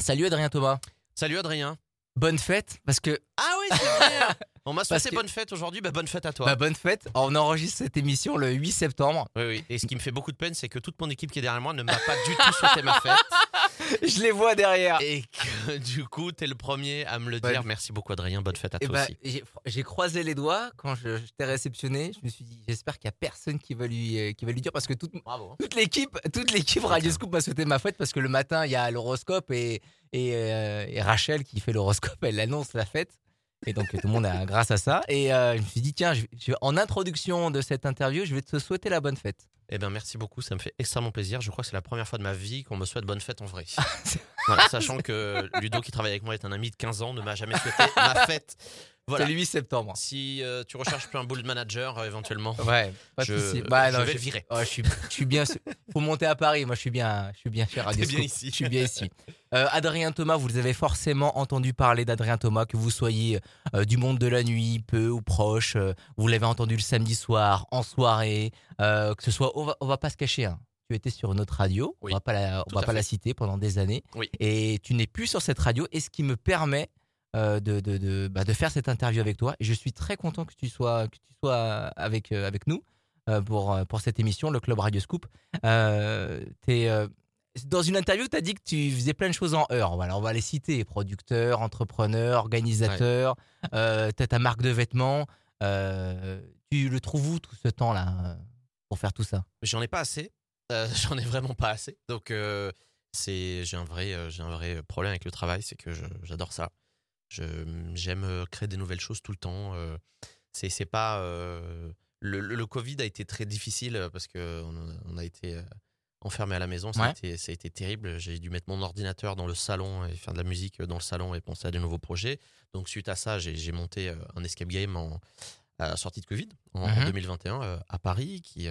Salut Adrien Thomas. Salut Adrien. Bonne fête parce que Ah oui, c'est vrai. On m'a souhaité que- bonne fête aujourd'hui, bah bonne fête à toi. bah, bonne fête. On enregistre cette émission le 8 septembre. oui, oui. Et ce qui me fait beaucoup de peine, c'est que toute mon équipe qui est derrière moi ne m'a pas du tout souhaité ma fête. Je les vois derrière. Et que du coup, t'es le premier à me le Ouais. dire. Merci beaucoup Adrien, bonne fête à Et toi bah, aussi. j'ai croisé les doigts quand je, je t'ai réceptionné. Je me suis dit, j'espère qu'il y a personne qui va lui, euh, qui va lui dire parce que toute, Bravo. toute l'équipe, toute l'équipe Radio Scoop m'a souhaité ma fête parce que le matin il y a l'horoscope et, et, euh, et Rachel qui fait l'horoscope, elle annonce la fête. Et donc tout le monde a grâce à ça. Et euh, je me suis dit, tiens, je, je- en introduction de cette interview, je vais te souhaiter la bonne fête. Eh bien, merci beaucoup, ça me fait extrêmement plaisir. Je crois que c'est la première fois de ma vie qu'on me souhaite bonne fête en vrai. Voilà, sachant que Ludo, qui travaille avec moi, est un ami de 15 ans, ne m'a jamais souhaité ma fête. Voilà. C'est le 8 septembre. Si euh, tu recherches plus un boule manager, euh, éventuellement, Ouais, pas de je, souci. Bah, je non, vais je- le virer. Ouais, je suis, je suis bien. Faut monter à Paris. Moi, je suis bien. Je suis bien chez Radio bien ici. Je suis bien ici. Euh, Adrien Thomas, vous avez forcément entendu parler d'Adrien Thomas, que vous soyez du monde de la nuit, peu ou proche. vous l'avez entendu le samedi soir, en soirée, que ce soit. On va, on va pas se cacher. hein. Tu étais sur une autre radio. Oui, on va pas la, on va pas fait. la citer pendant des années. Oui. Et tu n'es plus sur cette radio. Et ce qui me permet euh, de, de, de, bah, de faire cette interview avec toi. Et je suis très content que tu sois, que tu sois avec, euh, avec nous euh, pour, euh, pour cette émission, le Club Radio Scoop. Euh, euh, dans une interview, tu as dit que tu faisais plein de choses en heure. Voilà, on va les citer producteur, entrepreneur, organisateur, euh, tu as ta marque de vêtements. Euh, tu le trouves où tout ce temps-là euh, pour faire tout ça? J'en ai pas assez. Euh, J'en ai vraiment pas assez. Donc, euh, c'est j'ai un, vrai, euh, un vrai problème avec le travail, c'est que j'adore ça. J'aime euh, créer des nouvelles choses tout le temps. euh, c'est c'est pas. euh, le, le- le Covid a été très difficile parce qu'on on a été enfermé à la maison. Ça, a été, ça a été terrible. J'ai dû mettre mon ordinateur dans le salon et faire de la musique dans le salon et penser à de nouveaux projets. Donc, suite à ça, j'ai monté un escape game en, à la sortie de Covid en, en Mhm. 2021 euh, à Paris qui,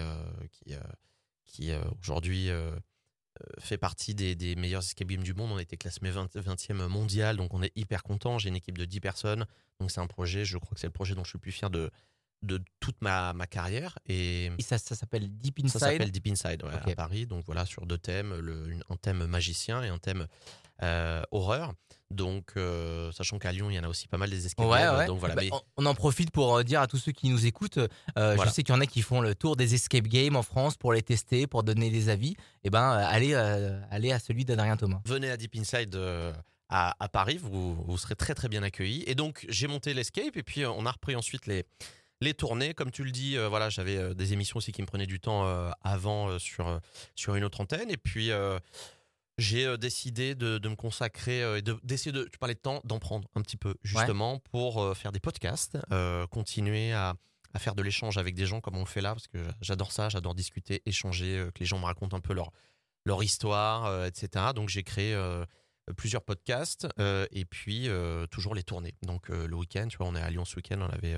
qui, qui aujourd'hui fait partie des, des meilleurs escape games du monde. On a été classé 20, 20e mondial, donc on est hyper content. J'ai une équipe de 10 personnes, donc c'est un projet, je crois que c'est le projet dont je suis le plus fier de, de toute ma, ma carrière. Et Et ça, ça s'appelle Deep ça Inside. s'appelle Deep Inside ouais, à Paris. Donc voilà, sur deux thèmes, le- un thème magicien et un thème euh, horreur. Donc, euh, sachant qu'à Lyon, il y en a aussi pas mal des escape Ouais. Donc voilà, Bah, mais- on, en profite pour euh, dire à tous ceux qui nous écoutent, euh, Voilà. je sais qu'il y en a qui font le tour des escape games en France pour les tester, pour donner des avis. Et ben, allez, euh, allez à celui d'Adrien Thomas. venez à Deep Inside à, à Paris, vous, vous serez très très bien accueillis. Et donc j'ai monté l'escape et puis on a repris ensuite les, les tournées. Comme tu le dis, euh, voilà, j'avais euh, des émissions aussi qui me prenaient du temps euh, avant sur, sur une autre antenne. Et puis j'ai décidé de, de me consacrer et de- d'essayer de, tu parlais de temps, d'en prendre un petit peu justement pour faire des podcasts, euh, continuer à, à faire de l'échange avec des gens comme on le fait là, parce que j'adore ça, j'adore discuter, échanger, que les gens me racontent un peu leur, leur histoire, euh, etc. Donc j'ai créé euh, plusieurs podcasts et puis toujours les tournées. Donc le week-end, tu vois, on est à Lyon ce week-end, on avait,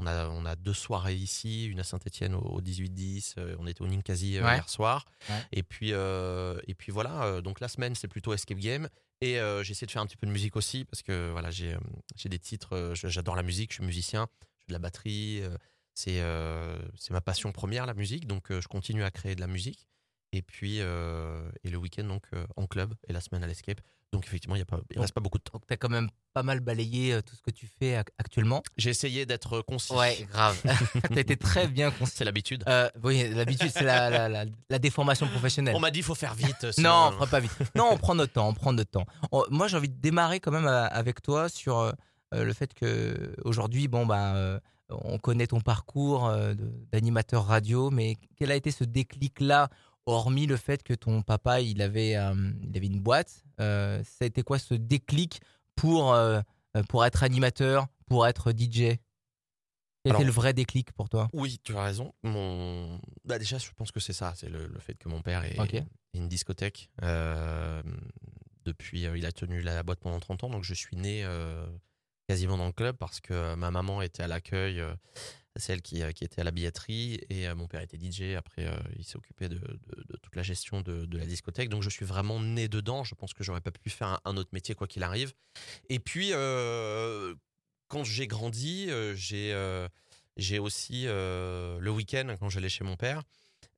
on a, on a deux soirées ici, une à Saint-Etienne au, au 18-10, euh, on était au Ninkasi euh, Ouais. hier soir. Ouais. Et puis euh, et puis voilà. euh, donc la semaine c'est plutôt escape game. Et essayé de faire un petit peu de musique aussi parce que voilà j'ai j'ai des titres. J'adore la musique. Je suis musicien. Je fais de la batterie. c'est c'est ma passion première la musique. Donc je continue à créer de la musique. Et puis euh, et le week-end donc euh, en club et la semaine à l'escape. Donc effectivement il y a pas il Donc- reste pas beaucoup de temps. Donc, tu as quand même pas mal balayé euh, tout ce que tu fais ac- actuellement. J'ai essayé d'être concis. grave. tu as été très bien concis. C'est l'habitude. Euh, oui, l'habitude, c'est la, la, la- la déformation professionnelle. On m'a dit il faut faire vite. Non, on fera pas vite. Non, on prend notre temps, on prend notre temps. On- moi, j'ai envie de démarrer quand même avec toi sur le fait que aujourd'hui, bon bah, euh, on connaît ton parcours d'animateur radio, mais quel a été ce déclic-là, hormis le fait que ton papa, il avait, euh, il avait une boîte. euh, ça a été quoi ce déclic pour euh, euh, pour être animateur, pour être DJ Quel était le vrai déclic pour toi? Oui, tu as raison. Mon... Bah déjà, je pense que c'est ça. C'est le, le fait que mon père ait, Ok. ait une discothèque. Depuis, il a tenu la boîte pendant 30 ans. Donc, je suis né quasiment dans le club parce que ma maman était à l'accueil, celle qui, euh, qui était à la billetterie. Et euh, mon père était DJ. Après, euh, il s'est occupé de, de- de toute la gestion de, de la discothèque. Donc, je suis vraiment né dedans. Je pense que j'aurais pas pu faire un, un autre métier, quoi qu'il arrive. Et puis, quand j'ai grandi, j'ai j'ai aussi euh, le week-end, quand j'allais chez mon père,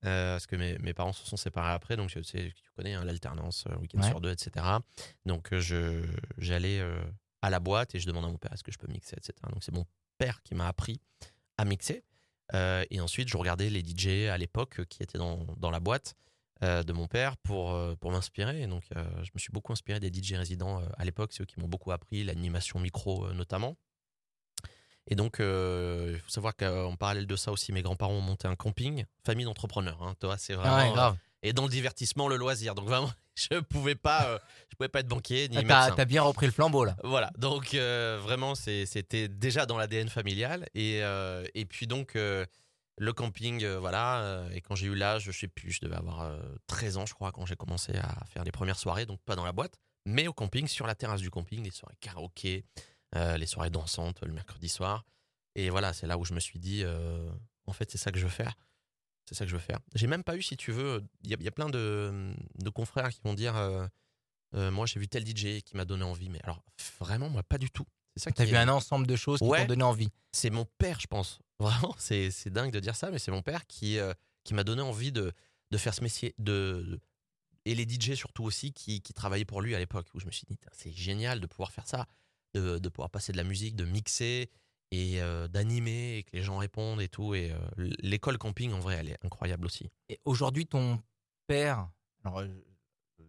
euh, parce que mes, mes parents se sont séparés après, donc tu sais, tu connais hein, l'alternance, week-end Ouais. sur deux, etc. Donc je j'allais euh, à la boîte et je demandais à mon père est-ce que je peux mixer, etc. Donc c'est mon père qui m'a appris à mixer. Euh, et ensuite, je regardais les DJ à l'époque qui étaient dans, dans la boîte euh, de mon père pour, euh, pour m'inspirer. Et donc, euh, je me suis beaucoup inspiré des DJ résidents à l'époque. C'est eux qui m'ont beaucoup appris, l'animation micro notamment. Et donc, il faut savoir qu'en parallèle de ça aussi, mes grands-parents ont monté un camping, famille d'entrepreneurs. Hein, toi, c'est vraiment. Ah ouais, grave. Et dans le divertissement, le loisir. Donc vraiment, je pouvais pas, euh, je pouvais pas être banquier ni Ah, T'as médecin. t'as bien repris le flambeau là. Voilà, donc euh, vraiment, c'était déjà dans l'ADN familial. Et, euh, et puis donc, euh, le camping, voilà. et quand j'ai eu l'âge, je sais plus, je devais avoir euh, 13 ans, je crois, quand j'ai commencé à faire les premières soirées, donc pas dans la boîte, mais au camping, sur la terrasse du camping, les soirées karaoké, les soirées dansantes le mercredi soir. Et voilà, c'est là où je me suis dit, en fait, c'est ça que je veux faire. C'est ça que je veux faire. J'ai même pas eu, si tu veux, il y, a- il y a plein de, de confrères qui vont dire. euh, euh, moi, j'ai vu tel DJ qui m'a donné envie. Mais alors, vraiment, moi, pas du tout. C'est ça T'as est- vu un ensemble de choses qui t'ont donné envie. C'est mon père, je pense. Vraiment, c'est c'est dingue de dire ça, mais c'est mon père qui, euh, qui m'a donné envie de, de faire ce métier. De, de- et les DJ surtout aussi qui, qui travaillaient pour lui à l'époque, où je me suis dit, c'est génial de pouvoir faire ça, de, de pouvoir passer de la musique, de mixer et euh, d'animer et que les gens répondent et tout. Et euh, l'école camping, en vrai, elle est incroyable aussi. Et aujourd'hui, ton père, alors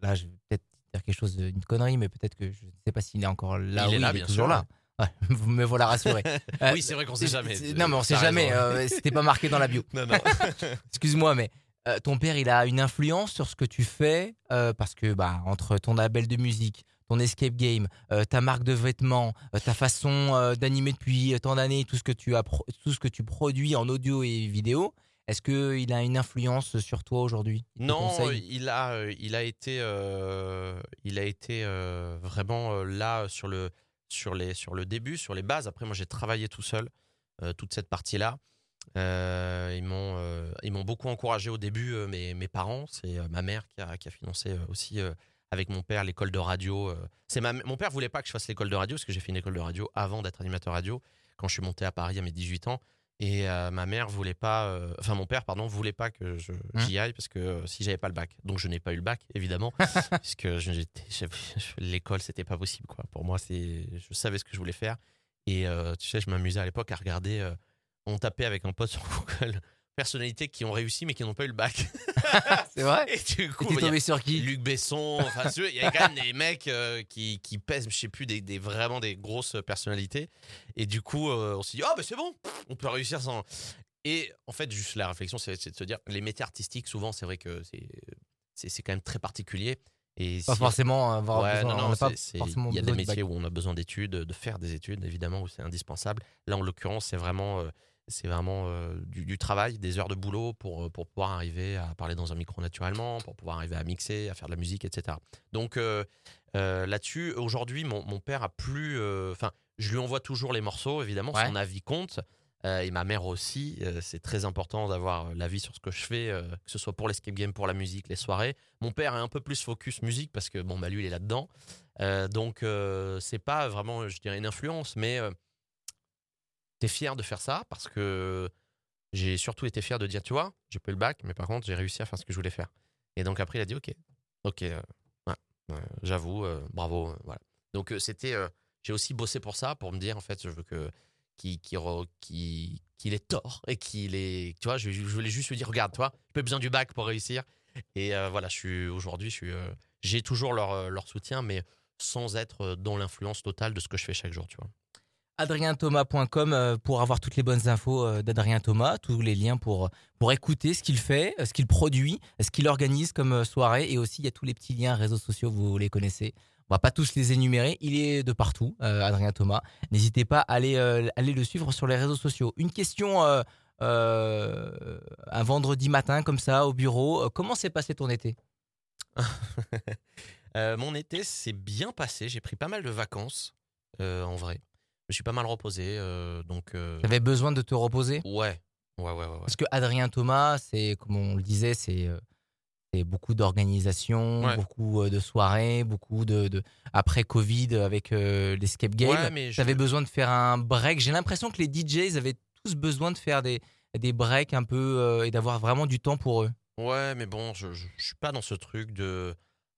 là, je vais peut-être dire quelque chose, une connerie, mais peut-être que je ne sais pas s'il est encore là. Il est là, bien toujours sûr, là. Ouais, vous me voilà rassuré. Euh, oui, c'est vrai qu'on sait jamais. Non, mais on sait jamais. euh, C'était pas marqué dans la bio. Non, non. Excuse-moi, mais euh, ton père, il a une influence sur ce que tu fais parce que bah entre ton label de musique, ton escape game, euh, ta marque de vêtements, euh, ta façon euh, d'animer depuis tant d'années, tout ce que tu as, tout ce que tu produis en audio et vidéo, est-ce que il a une influence sur toi aujourd'hui? Non, il a, il a été, il a été vraiment là sur le, sur les, sur le début, sur les bases. Après, moi, j'ai travaillé tout seul toute cette partie-là. Euh, ils m'ont, euh, ils m'ont beaucoup encouragé au début. euh, mes, mes parents, c'est ma mère qui a, qui a financé aussi avec mon père l'école de radio. euh. C'est ma, mon père voulait pas que je fasse l'école de radio parce que j'ai fait une école de radio avant d'être animateur radio quand je suis monté à Paris à mes 18 ans. Et euh, ma mère voulait pas, euh, enfin mon père pardon voulait pas que je- j'y aille parce que euh, si j'avais pas le bac, donc je n'ai pas eu le bac évidemment, je- j'étais- j'avais- l'école c'était pas possible quoi. Pour moi c'est, je savais ce que je voulais faire et tu sais je m'amusais à l'époque à regarder, on tapait avec un pote sur Google personnalités qui ont réussi mais qui n'ont pas eu le bac. C'est vrai Et du coup T'es il y a- tombé sur qui? Luc Besson, enfin, il y a quand même des mecs euh, qui, qui pèsent, je sais plus, des, des- vraiment des grosses personnalités. Et du coup, euh, on s'est dit, ah, ben c'est bon, on peut réussir sans. Et en fait, juste la réflexion, c'est de se dire, les métiers artistiques, souvent, c'est vrai que c'est- quand même très particulier. Et Pas si- forcément avoir Ouais, besoin. non, on non, pas forcément il y a des métiers où on a besoin d'études, de faire des études, évidemment, où c'est indispensable. Là, en l'occurrence, c'est vraiment, euh, c'est vraiment euh, du, du travail, des heures de boulot pour, euh, pour pouvoir arriver à parler dans un micro naturellement, pour pouvoir arriver à mixer, à faire de la musique, etc. Donc euh, euh, là-dessus, aujourd'hui, mon, mon père a plus. Enfin, je lui envoie toujours les morceaux, évidemment, Ouais. son avis compte. Et ma mère aussi, c'est très important d'avoir l'avis sur ce que je fais, que ce soit pour l'escape game, pour la musique, les soirées. Mon père est un peu plus focus musique parce que bon bah lui il est là-dedans. Donc c'est pas vraiment je dirais une influence, mais t'es fier de faire ça parce que j'ai surtout été fier de dire tu vois j'ai pas eu le bac mais par contre j'ai réussi à faire ce que je voulais faire. Et donc après il a dit ok ok euh, j'avoue euh, bravo euh, voilà. Donc c'était j'ai aussi bossé pour ça pour me dire en fait je veux que qu'il re- qu'il- qu'il ait tort et qu'il est tu vois je, voulais juste lui dire regarde toi j'ai pas besoin du bac pour réussir et voilà je suis aujourd'hui je suis j'ai toujours leur, leur soutien mais sans être dans l'influence totale de ce que je fais chaque jour tu vois adrienthomas.com euh, pour avoir toutes les bonnes infos euh, d'Adrien Thomas, tous les liens pour, pour écouter ce qu'il fait, euh, ce qu'il produit, ce qu'il organise comme euh, soirée. Et aussi, il y a tous les petits liens réseaux sociaux, vous les connaissez. On va pas tous les énumérer. Il est de partout, euh, Adrien Thomas. N'hésitez pas à aller, euh, le suivre sur les réseaux sociaux. Une question euh, euh, un vendredi matin, comme ça, au bureau. Euh, Comment s'est passé ton été? Euh, mon été s'est bien passé j'ai pris pas mal de vacances euh, en vrai me suis pas mal reposé euh, donc euh, Tu avais besoin de te reposer? Ouais ouais ouais ouais, ouais. Parce que Adrien Thomas, c'est comme on le disait, c'est euh, beaucoup d'organisation, Ouais. beaucoup de soirées, beaucoup de, de- après Covid avec euh, l'escape game. Ouais, je- J'avais besoin de faire un break. J'ai l'impression que les DJs avaient tous besoin de faire des des breaks un peu euh, et d'avoir vraiment du temps pour eux. Ouais, mais bon, je, je, je suis pas dans ce truc de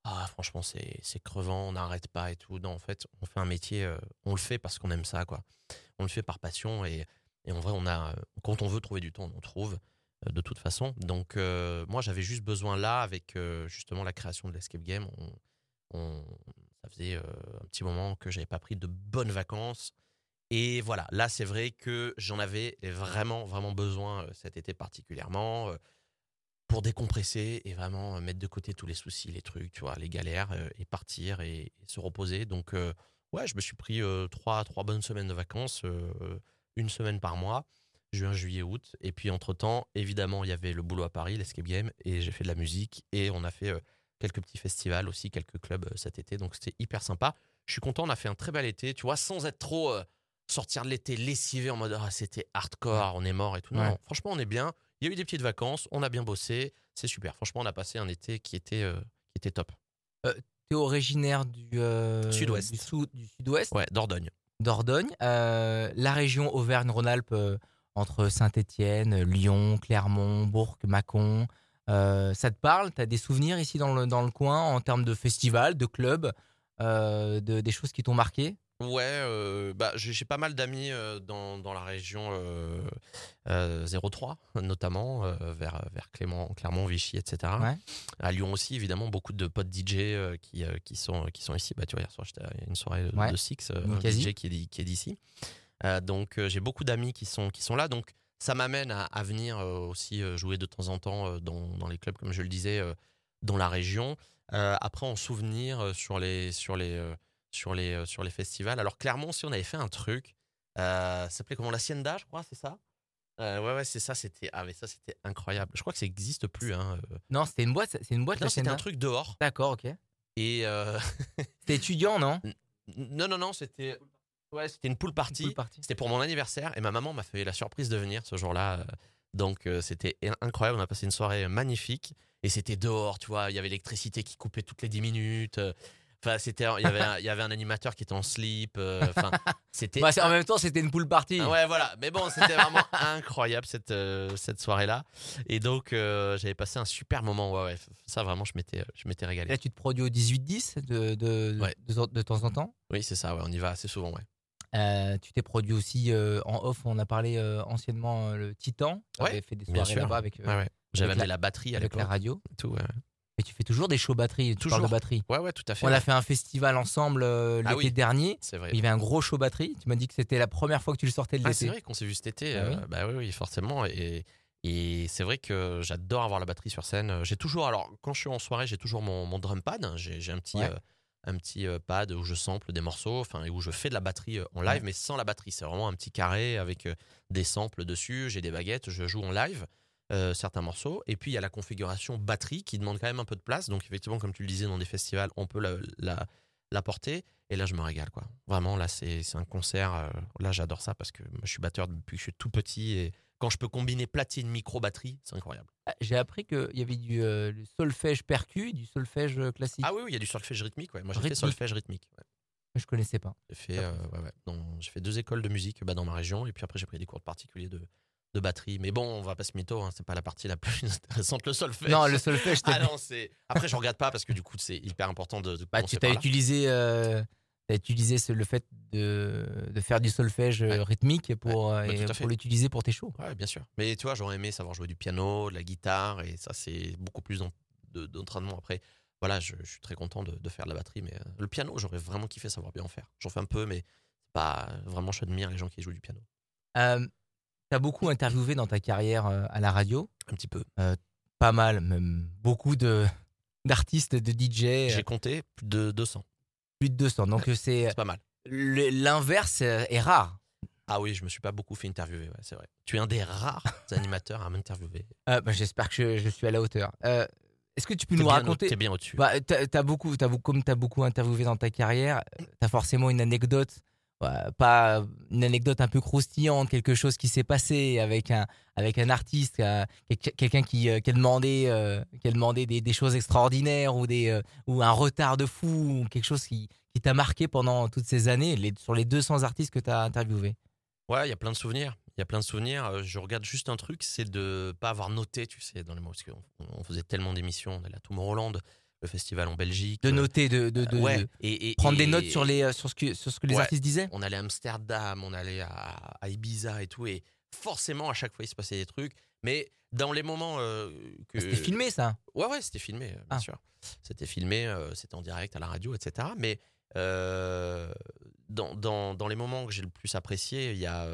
ah franchement c'est c'est crevant, on n'arrête pas et tout. Non, en fait, on fait un métier, euh, on le fait parce qu'on aime ça, quoi. On le fait par passion et, et en vrai, on a euh, quand on veut trouver du temps, on en trouve euh, de toute façon. Donc moi, j'avais juste besoin là avec justement la création de l'escape game. On, on- ça faisait un petit moment que j'avais pas pris de bonnes vacances. Et voilà, là c'est vrai que j'en avais vraiment vraiment besoin cet été particulièrement pour décompresser et vraiment euh, mettre de côté tous les soucis, les trucs, tu vois, les galères euh, et partir et, et se reposer. Donc euh, ouais, je me suis pris euh, trois trois bonnes semaines de vacances, euh, une semaine par mois, juin, juillet, août. Et puis entre temps, évidemment, il y avait le boulot à Paris, l'escape game, et j'ai fait de la musique et on a fait quelques petits festivals aussi, quelques clubs cet été. Donc c'était hyper sympa. Je suis content, on a fait un très bel été, tu vois, sans être trop sortir de l'été lessivé en mode ah, c'était hardcore, on est mort et tout. Non, Ouais. non, franchement, on est bien. Il y a eu des petites vacances, on a bien bossé, c'est super. Franchement, on a passé un été qui était, euh, qui était top. T'es originaire du euh, Sud-Ouest. du, sou- du sud-ouest, Ouais, Dordogne. Dordogne, Euh, la région Auvergne-Rhône-Alpes euh, entre Saint-Étienne, Lyon, Clermont, Bourg, Mâcon. Euh, ça te parle? T'as des souvenirs ici dans le, dans le coin en termes de festivals, de clubs, euh, de, des choses qui t'ont marqué? Ouais, euh, bah, j'ai pas mal d'amis euh, dans, dans la région euh, euh, 03, notamment, vers, vers Clément, Clermont, Vichy, etc. Ouais. À Lyon aussi, évidemment, beaucoup de potes DJ qui, qui, sont, qui sont ici. Bah, tu vois, hier soir, j'étais à une soirée de, Ouais. de Six, un. DJ qui est, qui est d'ici. Donc, j'ai beaucoup d'amis qui sont, qui sont là. Donc, ça m'amène à, à venir aussi jouer de temps en temps dans, dans les clubs, comme je le disais, dans la région. Après, en souvenir sur les, sur les, sur les, euh, sur les festivals. Alors, Clermont, si on avait fait un truc, euh, ça s'appelait comment? L'Hacienda, je crois, c'est ça? Euh, Ouais, ouais, c'est ça. C'était ah, mais ça, c'était incroyable. Je crois que ça n'existe plus. Hein. Non, c'était une boîte. C'est une boîte. Non, la c'était un truc dehors. D'accord, ok. Et euh, C'était étudiant, non? Non, non, non, c'était ouais, c'était une pool party. C'était pour mon anniversaire et ma maman m'a fait la surprise de venir ce jour-là. Donc euh, c'était incroyable. On a passé une soirée magnifique et c'était dehors, tu vois. Il y avait l'électricité qui coupait toutes les 10 minutes. Enfin, c'était, il y avait, un, il y avait un animateur qui était en slip. euh, Enfin, c'était. Bah, en même temps, c'était une pool party. Ah Ouais, voilà. Mais bon, c'était vraiment incroyable cette, euh, cette soirée-là. Et donc, euh, j'avais passé un super moment. Ouais, ouais. Ça, vraiment, je m'étais, je m'étais Et régalé. Là, tu te produis au 18-10 de, de, Ouais. de, de temps en temps? Oui, c'est ça. Ouais, on y va assez souvent. Ouais. Tu t'es produit aussi en off, on a parlé anciennement le Titan. Tu Ouais, fait des soirées là-bas avec, Ouais. J'avais amené la- la, batterie à avec la radio. Tout, ouais. Et tu fais toujours des shows batterie. Toujours. de batterie. ouais, ouais, tout à fait. On ouais. a fait un festival ensemble euh, l'été Ah oui. dernier. C'est vrai. Il y avait un gros show batterie. Tu m'as dit que c'était la première fois que tu le sortais de Ah, c'est l'été. vrai qu'on s'est vu cet été. Ah euh, oui. bah oui, oui, forcément. Et, et c'est vrai que j'adore avoir la batterie sur scène. J'ai toujours, alors quand je suis en soirée, j'ai toujours mon, mon drum pad. J'ai un petit, Ouais. euh, un petit euh, pad où je sample des morceaux, enfin, et où je fais de la batterie en live, Ouais. mais sans la batterie. C'est vraiment un petit carré avec des samples dessus. J'ai des baguettes, je joue en live. Euh, certains morceaux et puis il y a la configuration batterie qui demande quand même un peu de place donc effectivement comme tu le disais dans des festivals on peut la, la, la porter et là je me régale quoi vraiment là c'est un concert euh, là j'adore ça parce que moi, je suis batteur depuis que je suis tout petit et quand je peux combiner platine micro batterie c'est incroyable Ah, J'ai appris qu'il y avait du euh, solfège percu, et du solfège classique. ah oui oui il y a du solfège rythmique ouais. moi j'ai fait solfège rythmique ouais. Je connaissais pas. j'ai fait euh, ouais, ouais. dans- j'ai fait deux écoles de musique bah, dans ma région et puis après j'ai pris des cours de particuliers de de batterie mais bon on va pas se mytho hein, c'est pas la partie la plus intéressante le solfège Non, le solfège, ah non c'est après je regarde pas parce que du coup c'est hyper important de, de bah, tu là. utilisé, euh, t'as utilisé ce- le fait de, de faire du solfège euh, Ouais. rythmique pour, euh, bah, pour l'utiliser pour tes shows. Ouais, bien sûr. Mais tu vois, j'aurais aimé savoir jouer du piano, de la guitare, et ça, c'est beaucoup plus d'en- de- d'entraînement. Après, voilà, je, je suis très content de, de faire de la batterie, mais euh, le piano, j'aurais vraiment kiffé savoir bien en faire. J'en fais un peu, mais pas vraiment, je admire les gens qui jouent du piano. Euh, t'as beaucoup interviewé dans ta carrière euh, à la radio. Un petit peu. Pas mal, même beaucoup de d'artistes, de DJ, euh, J'ai compté plus de 200. plus de 200. Donc euh, c'est C'est pas mal. l'inverse euh, est rare. Ah oui, je me suis pas beaucoup fait interviewer, ouais, c'est vrai. Tu es un des rares animateurs à m'interviewer. Euh, bah, J'espère que je, je suis à la hauteur. Euh, Est-ce que tu peux nous raconter T'es bien au-dessus. Bah, beaucoup, comme tu as beaucoup interviewé dans ta carrière, tu as forcément une anecdote, pas une anecdote un peu croustillante, quelque chose qui s'est passé avec un, avec un artiste, quel- quelqu'un qui, euh, qui a demandé, euh, qui des, choses extraordinaires ou, des, euh, ou un retard de fou, ou quelque chose qui, qui t'a marqué pendant toutes ces années, sur les 200 artistes que tu as interviewés? Ouais, il y a plein de souvenirs. Il y a plein de souvenirs. Euh, Je regarde juste un truc, c'est de pas avoir noté, tu sais, dans les mots. Parce qu'on on faisait tellement d'émissions. On allait à Tomorrowland, le festival en Belgique. De euh, noter, de, de, de- ouais. de Et, et- prendre des notes sur, les, euh, sur, ce que, sur ce que les Ouais. artistes disaient. On allait à Amsterdam, on allait à, à Ibiza et tout. Et forcément, à chaque fois, il se passait des trucs. Mais dans les moments euh, que. C'était filmé, ça. Ouais, ouais, c'était filmé, bien Ah. sûr. C'était filmé, euh, c'était en direct à la radio, etc. Mais euh, dans, dans, dans les moments que j'ai le plus apprécié, il y a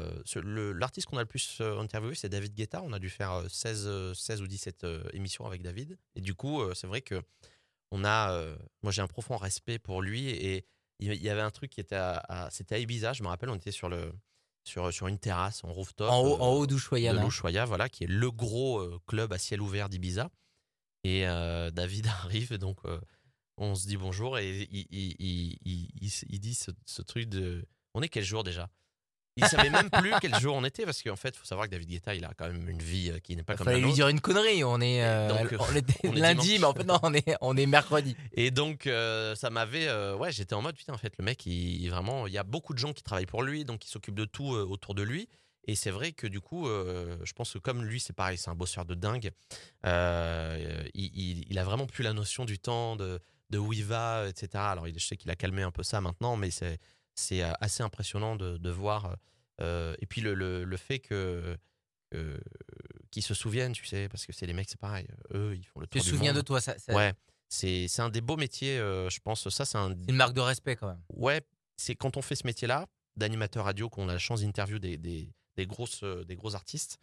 l'artiste qu'on a le plus interviewé, c'est David Guetta. On a dû faire euh, 16, euh, 16 ou 17 euh, émissions avec David. Et du coup, c'est vrai que on a, euh, moi, j'ai un profond respect pour lui. Et il y avait un truc qui était à, à- c'était à Ibiza. Je me rappelle, on était sur le sur, sur une terrasse en rooftop. En haut, euh, en haut d'Ushuaïa. de l'Ushuaïa, voilà, qui est le gros euh, club à ciel ouvert d'Ibiza. Et euh, David arrive, donc on se dit bonjour et il, il- il- il- il- il dit ce, ce truc de. On est quel jour déjà? Il savait même plus quel jour on était parce qu'en fait, il faut savoir que David Guetta, il a quand même une vie euh, qui n'est pas comme la lui nôtre. dire une connerie. On est, euh, donc, on est lundi, mais en fait, non, on est, on est mercredi. Et donc, euh, ça m'avait. euh, ouais, j'étais en mode, putain, en fait, le mec, il, vraiment. Il y a beaucoup de gens qui travaillent pour lui, donc il s'occupe de tout euh, autour de lui. Et c'est vrai que du coup, euh, je pense que comme lui, c'est pareil, c'est un bosseur de dingue. euh, il, il- il a vraiment plus la notion du temps, de, de où il va, etc. Alors, je sais qu'il a calmé un peu ça maintenant, mais c'est c'est euh, assez impressionnant de, de voir. euh, et puis le, le, le fait que. que- qu'ils se souviennent, tu sais, parce que c'est les mecs, c'est pareil. Eux, ils font le Tu tour te du souviens de toi. ça- ça- Ouais, c'est un des beaux métiers, euh, je pense. Ça, c'est un. C'est une marque de respect, quand même. Ouais, c'est quand on fait ce métier-là, d'animateur radio, qu'on a la chance d'interviewer des, des, des grosses, euh, des gros artistes.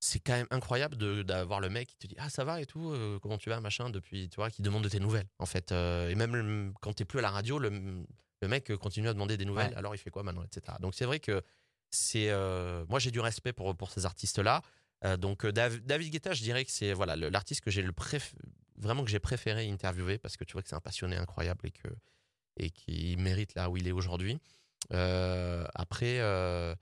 C'est quand même incroyable d'avoir le mec qui te dit Ah, ça va et tout, euh, comment tu vas, machin, depuis, tu vois, qui demande de tes nouvelles, en fait. Euh, et même le- quand t'es plus à la radio, le, le mec continue à demander des nouvelles. Ouais. Alors, il fait quoi maintenant, etc. Donc, c'est vrai que c'est. euh, moi, j'ai du respect pour, pour ces artistes-là. Euh, donc, euh, Dav- David Guetta, je dirais que c'est voilà, l'artiste que j'ai le préf- vraiment que j'ai préféré interviewer parce que tu vois que c'est un passionné incroyable et que et qui mérite là où il est aujourd'hui. Euh, après, euh,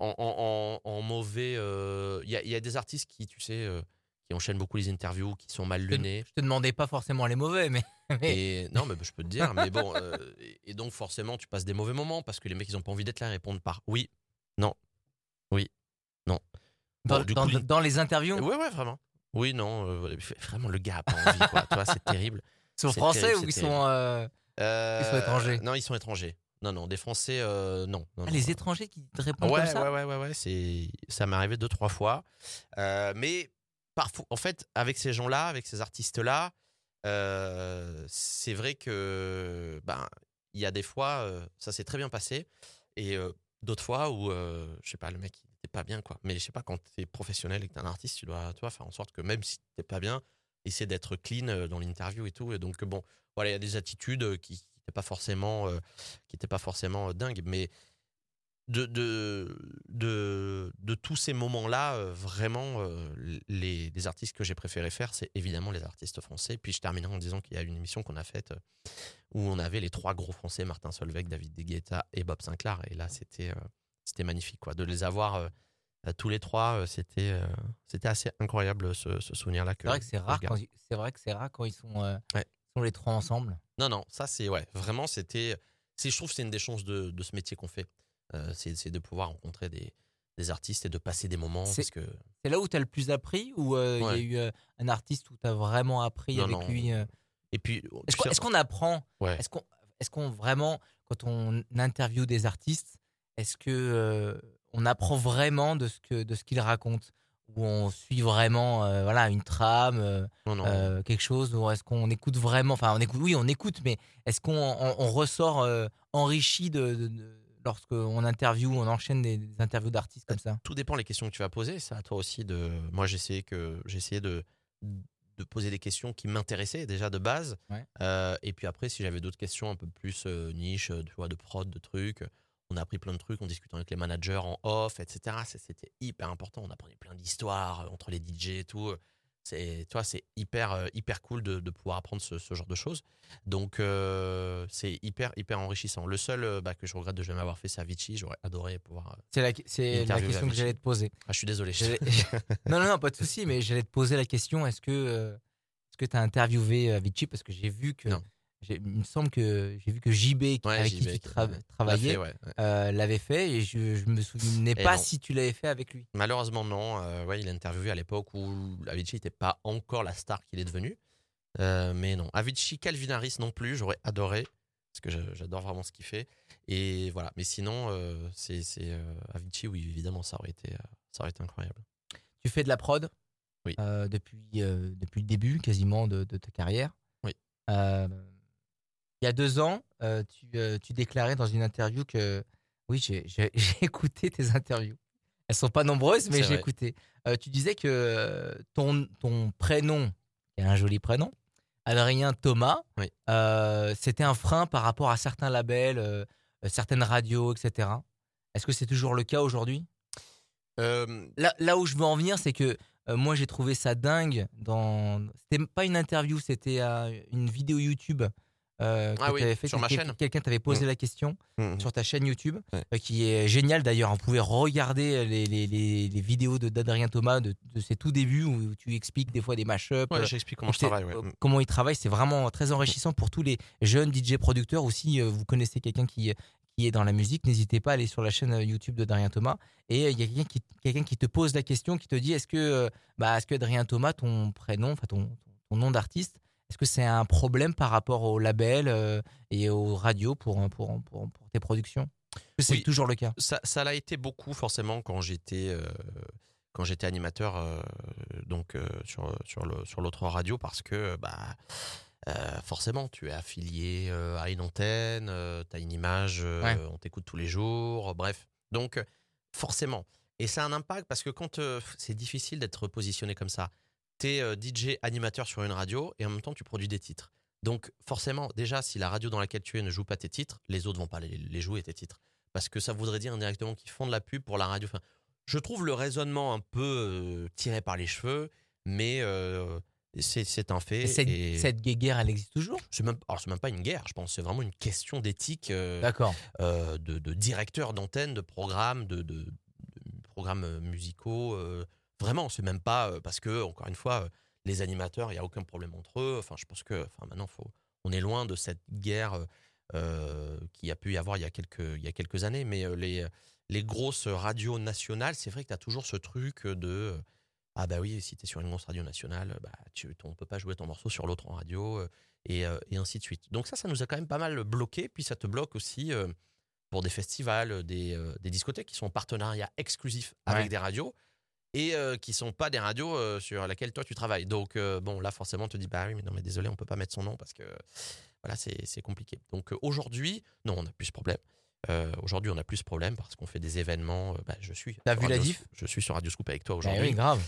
en, en- en- en mauvais, euh, il y, a, il y a des artistes qui, tu sais, euh, qui enchaînent beaucoup les interviews, qui sont mal lunés. Je te demandais pas forcément les mauvais, mais. Et non, mais je peux te dire, mais bon, euh, et- et donc forcément, tu passes des mauvais moments parce que les mecs, ils ont pas envie d'être là, ils répondent par oui, non, oui, non. Dans, Bon, du dans- coup, les- dans les interviews, Ouais, ouais, vraiment. Oui, non, euh, vraiment, le gars a pas envie, quoi. tu vois, c'est terrible. ils sont français terrible, ou ils sont. euh, Euh, sont étrangers? Non, ils sont étrangers. Non, non, des Français, euh, non. non, ah, non. les étrangers qui te répondent Ouais, comme ça? ouais, ouais, ouais, ouais, c'est, ça m'est arrivé deux, trois fois. Euh, mais en fait, avec ces gens-là, avec ces artistes-là, euh, c'est vrai que, ben, il y a des fois, euh, ça s'est très bien passé, et euh, d'autres fois où, je sais pas, le mec, il était pas bien, quoi. Mais je sais pas, quand t'es professionnel et que t'es un artiste, tu dois, tu vois, faire en sorte que même si t'es pas bien, essayer d'être clean dans l'interview et tout. Et donc, bon, voilà, il y a des attitudes qui n'étaient pas forcément, qui étaient pas forcément dingues, mais de, de, de, de tous ces moments-là, euh, vraiment, euh, les, les artistes que j'ai préféré faire, c'est évidemment les artistes français. Puis je terminerai en disant qu'il y a une émission qu'on a faite euh, où on avait les trois gros français, Martin Solveig, David De Guetta et Bob Sinclair. Et là, c'était c'était magnifique. Quoi. De les avoir tous les trois, c'était c'était assez incroyable ce, ce souvenir-là. C'est vrai que c'est rare, quand, ils- c'est vrai que c'est rare quand ils sont, Ouais. ils sont les trois ensemble. Non, non, ça c'est ouais, vraiment c'était. Je trouve que c'est une des chances de, de ce métier qu'on fait. Euh, c'est de pouvoir rencontrer des, des artistes et de passer des moments. C'est- que là où tu as le plus appris ou euh, il Ouais. y a eu euh, un artiste où tu as vraiment appris Non, avec non. lui euh? Et puis Est-ce qu'on apprend? Ouais. Est-ce qu'on est qu'on vraiment, quand on interviewe des artistes, est-ce que euh, on apprend vraiment de ce que de ce qu'ils racontent? Ou on suit vraiment voilà une trame non, non. quelque chose? Ou est-ce qu'on écoute vraiment enfin on écoute oui on écoute mais est-ce qu'on on, on ressort enrichi de, de, de- lorsqu'on interviewe on enchaîne des, des interviews d'artistes comme ça tout dépend les questions que tu vas poser. C'est à toi aussi de. Moi, j'essayais que j'essayais de de poser des questions qui m'intéressaient déjà de base. Ouais. Euh, et puis après, si j'avais d'autres questions un peu plus euh, niche, euh, tu vois, de prod, de trucs. On a appris plein de trucs, on discutait avec les managers en off, etc. C'était hyper important. On apprenait plein d'histoires euh, entre les DJ et tout. C'est, tu vois, c'est hyper, euh, hyper cool de, de pouvoir apprendre ce, ce genre de choses. Donc, euh, c'est hyper, hyper enrichissant. Le seul euh, bah, que je regrette de jamais avoir fait, c'est Avicii. J'aurais adoré pouvoir. c'est la, c'est la question que j'allais te poser Ah, je suis désolé. Non, non, non, pas de souci, mais j'allais te poser la question est-ce que, euh, est-ce que tu as interviewé Avicii? Parce que j'ai vu que Non. Il me semble que j'ai vu que JB, Ouais, avec JB, qui tu tra- travaillais, fait, ouais, euh, l'avait fait et je, je me souvenais Et pas non. si tu l'avais fait avec lui. Malheureusement, non. Euh, ouais, il a interviewé à l'époque où Avicii n'était pas encore la star qu'il est devenu. Euh, mais non. Avicii, Calvin Harris non plus, j'aurais adoré. Parce que j'adore vraiment ce qu'il fait. Et voilà. Mais sinon, euh, c'est Avicii, oui, évidemment, ça aurait été, ça aurait été incroyable. Tu fais de la prod? Oui. depuis, depuis le début quasiment de, de ta carrière? Oui. Il y a deux ans, euh, tu, euh, tu déclarais dans une interview que oui, j'ai écouté tes interviews. Elles sont pas nombreuses, mais j'ai écouté. Euh, tu disais que euh, ton, ton prénom, qui est un joli prénom, Adrien Thomas, Oui. c'était un frein par rapport à certains labels, certaines radios, etc. Est-ce que c'est toujours le cas aujourd'hui? Là, là où je veux en venir, c'est que moi j'ai trouvé ça dingue. Dans... C'était pas une interview, c'était une vidéo YouTube euh, que Ah oui, fait. sur ma chaîne. Quelqu'un t'avait posé Mm. la question mhm. sur ta chaîne YouTube, Ouais. euh, qui est géniale d'ailleurs. Vous pouvez regarder les, les, les, les vidéos de d'Adrien Thomas de, de ses tout débuts où tu expliques des fois des mashups. Ouais, euh, j'explique comment je travaille. ouais. euh. Comment il travaille, c'est vraiment très enrichissant pour tous les jeunes DJ producteurs. Aussi, euh, vous connaissez quelqu'un qui, qui est dans la musique, n'hésitez pas à aller sur la chaîne euh, YouTube de Darien Thomas. Et euh, il y a quelqu'un qui, qui te pose la question, qui te dit est-ce que, euh, bah, est-ce que Adrien Thomas, ton prénom, enfin ton, ton nom d'artiste, est-ce que c'est un problème par rapport au label euh, et aux radios pour, pour, pour, pour tes productions? C'est Oui. toujours le cas? Ça, ça l'a été beaucoup forcément quand j'étais euh, quand j'étais animateur euh, donc euh, sur sur le sur l'autre radio parce que bah euh, forcément tu es affilié euh, à une antenne, tu as une image, euh, Ouais. on t'écoute tous les jours, bref. Donc euh, forcément et ça a un impact parce que quand euh, c'est difficile d'être positionné comme ça. Tu es DJ animateur sur une radio et en même temps tu produis des titres. Donc forcément déjà si la radio dans laquelle tu es ne joue pas tes titres, les autres vont pas les, les jouer tes titres parce que ça voudrait dire indirectement qu'ils font de la pub pour la radio. Enfin, je trouve le raisonnement un peu euh, tiré par les cheveux, mais euh, c'est un fait. Et cette, et cette guéguerre, elle existe toujours? C'est même, alors c'est même pas une guerre, je pense. C'est vraiment une question d'éthique euh, D'accord. euh, de, de directeur d'antenne, de programme, de, de- de programmes euh, musicaux. Vraiment, c'est même pas euh, parce que, encore une fois, euh, les animateurs, il n'y a aucun problème entre eux. Enfin, je pense que enfin, maintenant, faut, on est loin de cette guerre euh, euh, qu'il y a pu y avoir il y a quelques, il y a quelques années. Mais les, les grosses radios nationales, c'est vrai que tu as toujours ce truc de. ah bah oui, si tu es sur une grosse radio nationale, bah, tu, on peut pas jouer ton morceau sur l'autre en radio, et, et ainsi de suite. Donc ça, ça nous a quand même pas mal bloqué, puis ça te bloque aussi pour des festivals, des, des discothèques qui sont en partenariat exclusif avec Ouais. des radios, et euh, qui sont pas des radios euh, sur lesquelles toi tu travailles. Donc euh, bon, là forcément, on te dit, bah oui, mais non, mais désolé, on peut pas mettre son nom parce que voilà, c'est compliqué. Donc euh, aujourd'hui, non, on n'a plus ce problème. Aujourd'hui, on n'a plus ce problème parce qu'on fait des événements. bah, je suis. T'as vu la Radio- diff? Je suis sur Radio Scoop avec toi Eh aujourd'hui. oui, grave.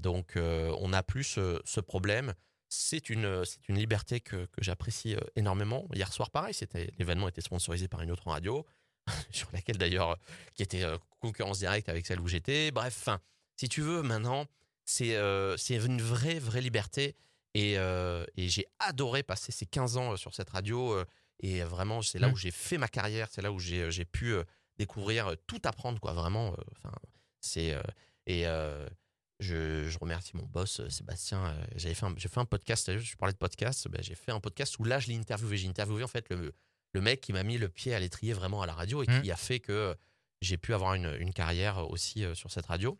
Donc, on n'a plus ce, problème. C'est une, c'est une liberté que, que j'apprécie énormément. Hier soir, pareil, c'était l'événement était sponsorisé par une autre radio, sur laquelle d'ailleurs, qui était concurrence directe avec celle où j'étais. Bref, enfin, si tu veux, maintenant, c'est euh, c'est une vraie, vraie liberté. Et, euh, et j'ai adoré passer ces 15 ans euh, sur cette radio. et vraiment, c'est là Mm. où j'ai fait ma carrière. C'est là où j'ai pu découvrir, tout apprendre, quoi. Vraiment, enfin, c'est. et. je, je remercie mon boss Sébastien. J'avais fait j'ai fait un podcast. Je parlais de podcast. ben, j'ai fait un podcast où là, je l'ai interviewé. J'ai interviewé en fait le, le mec qui m'a mis le pied à l'étrier vraiment à la radio et Mm. qui a fait que j'ai pu avoir une, une carrière aussi sur cette radio.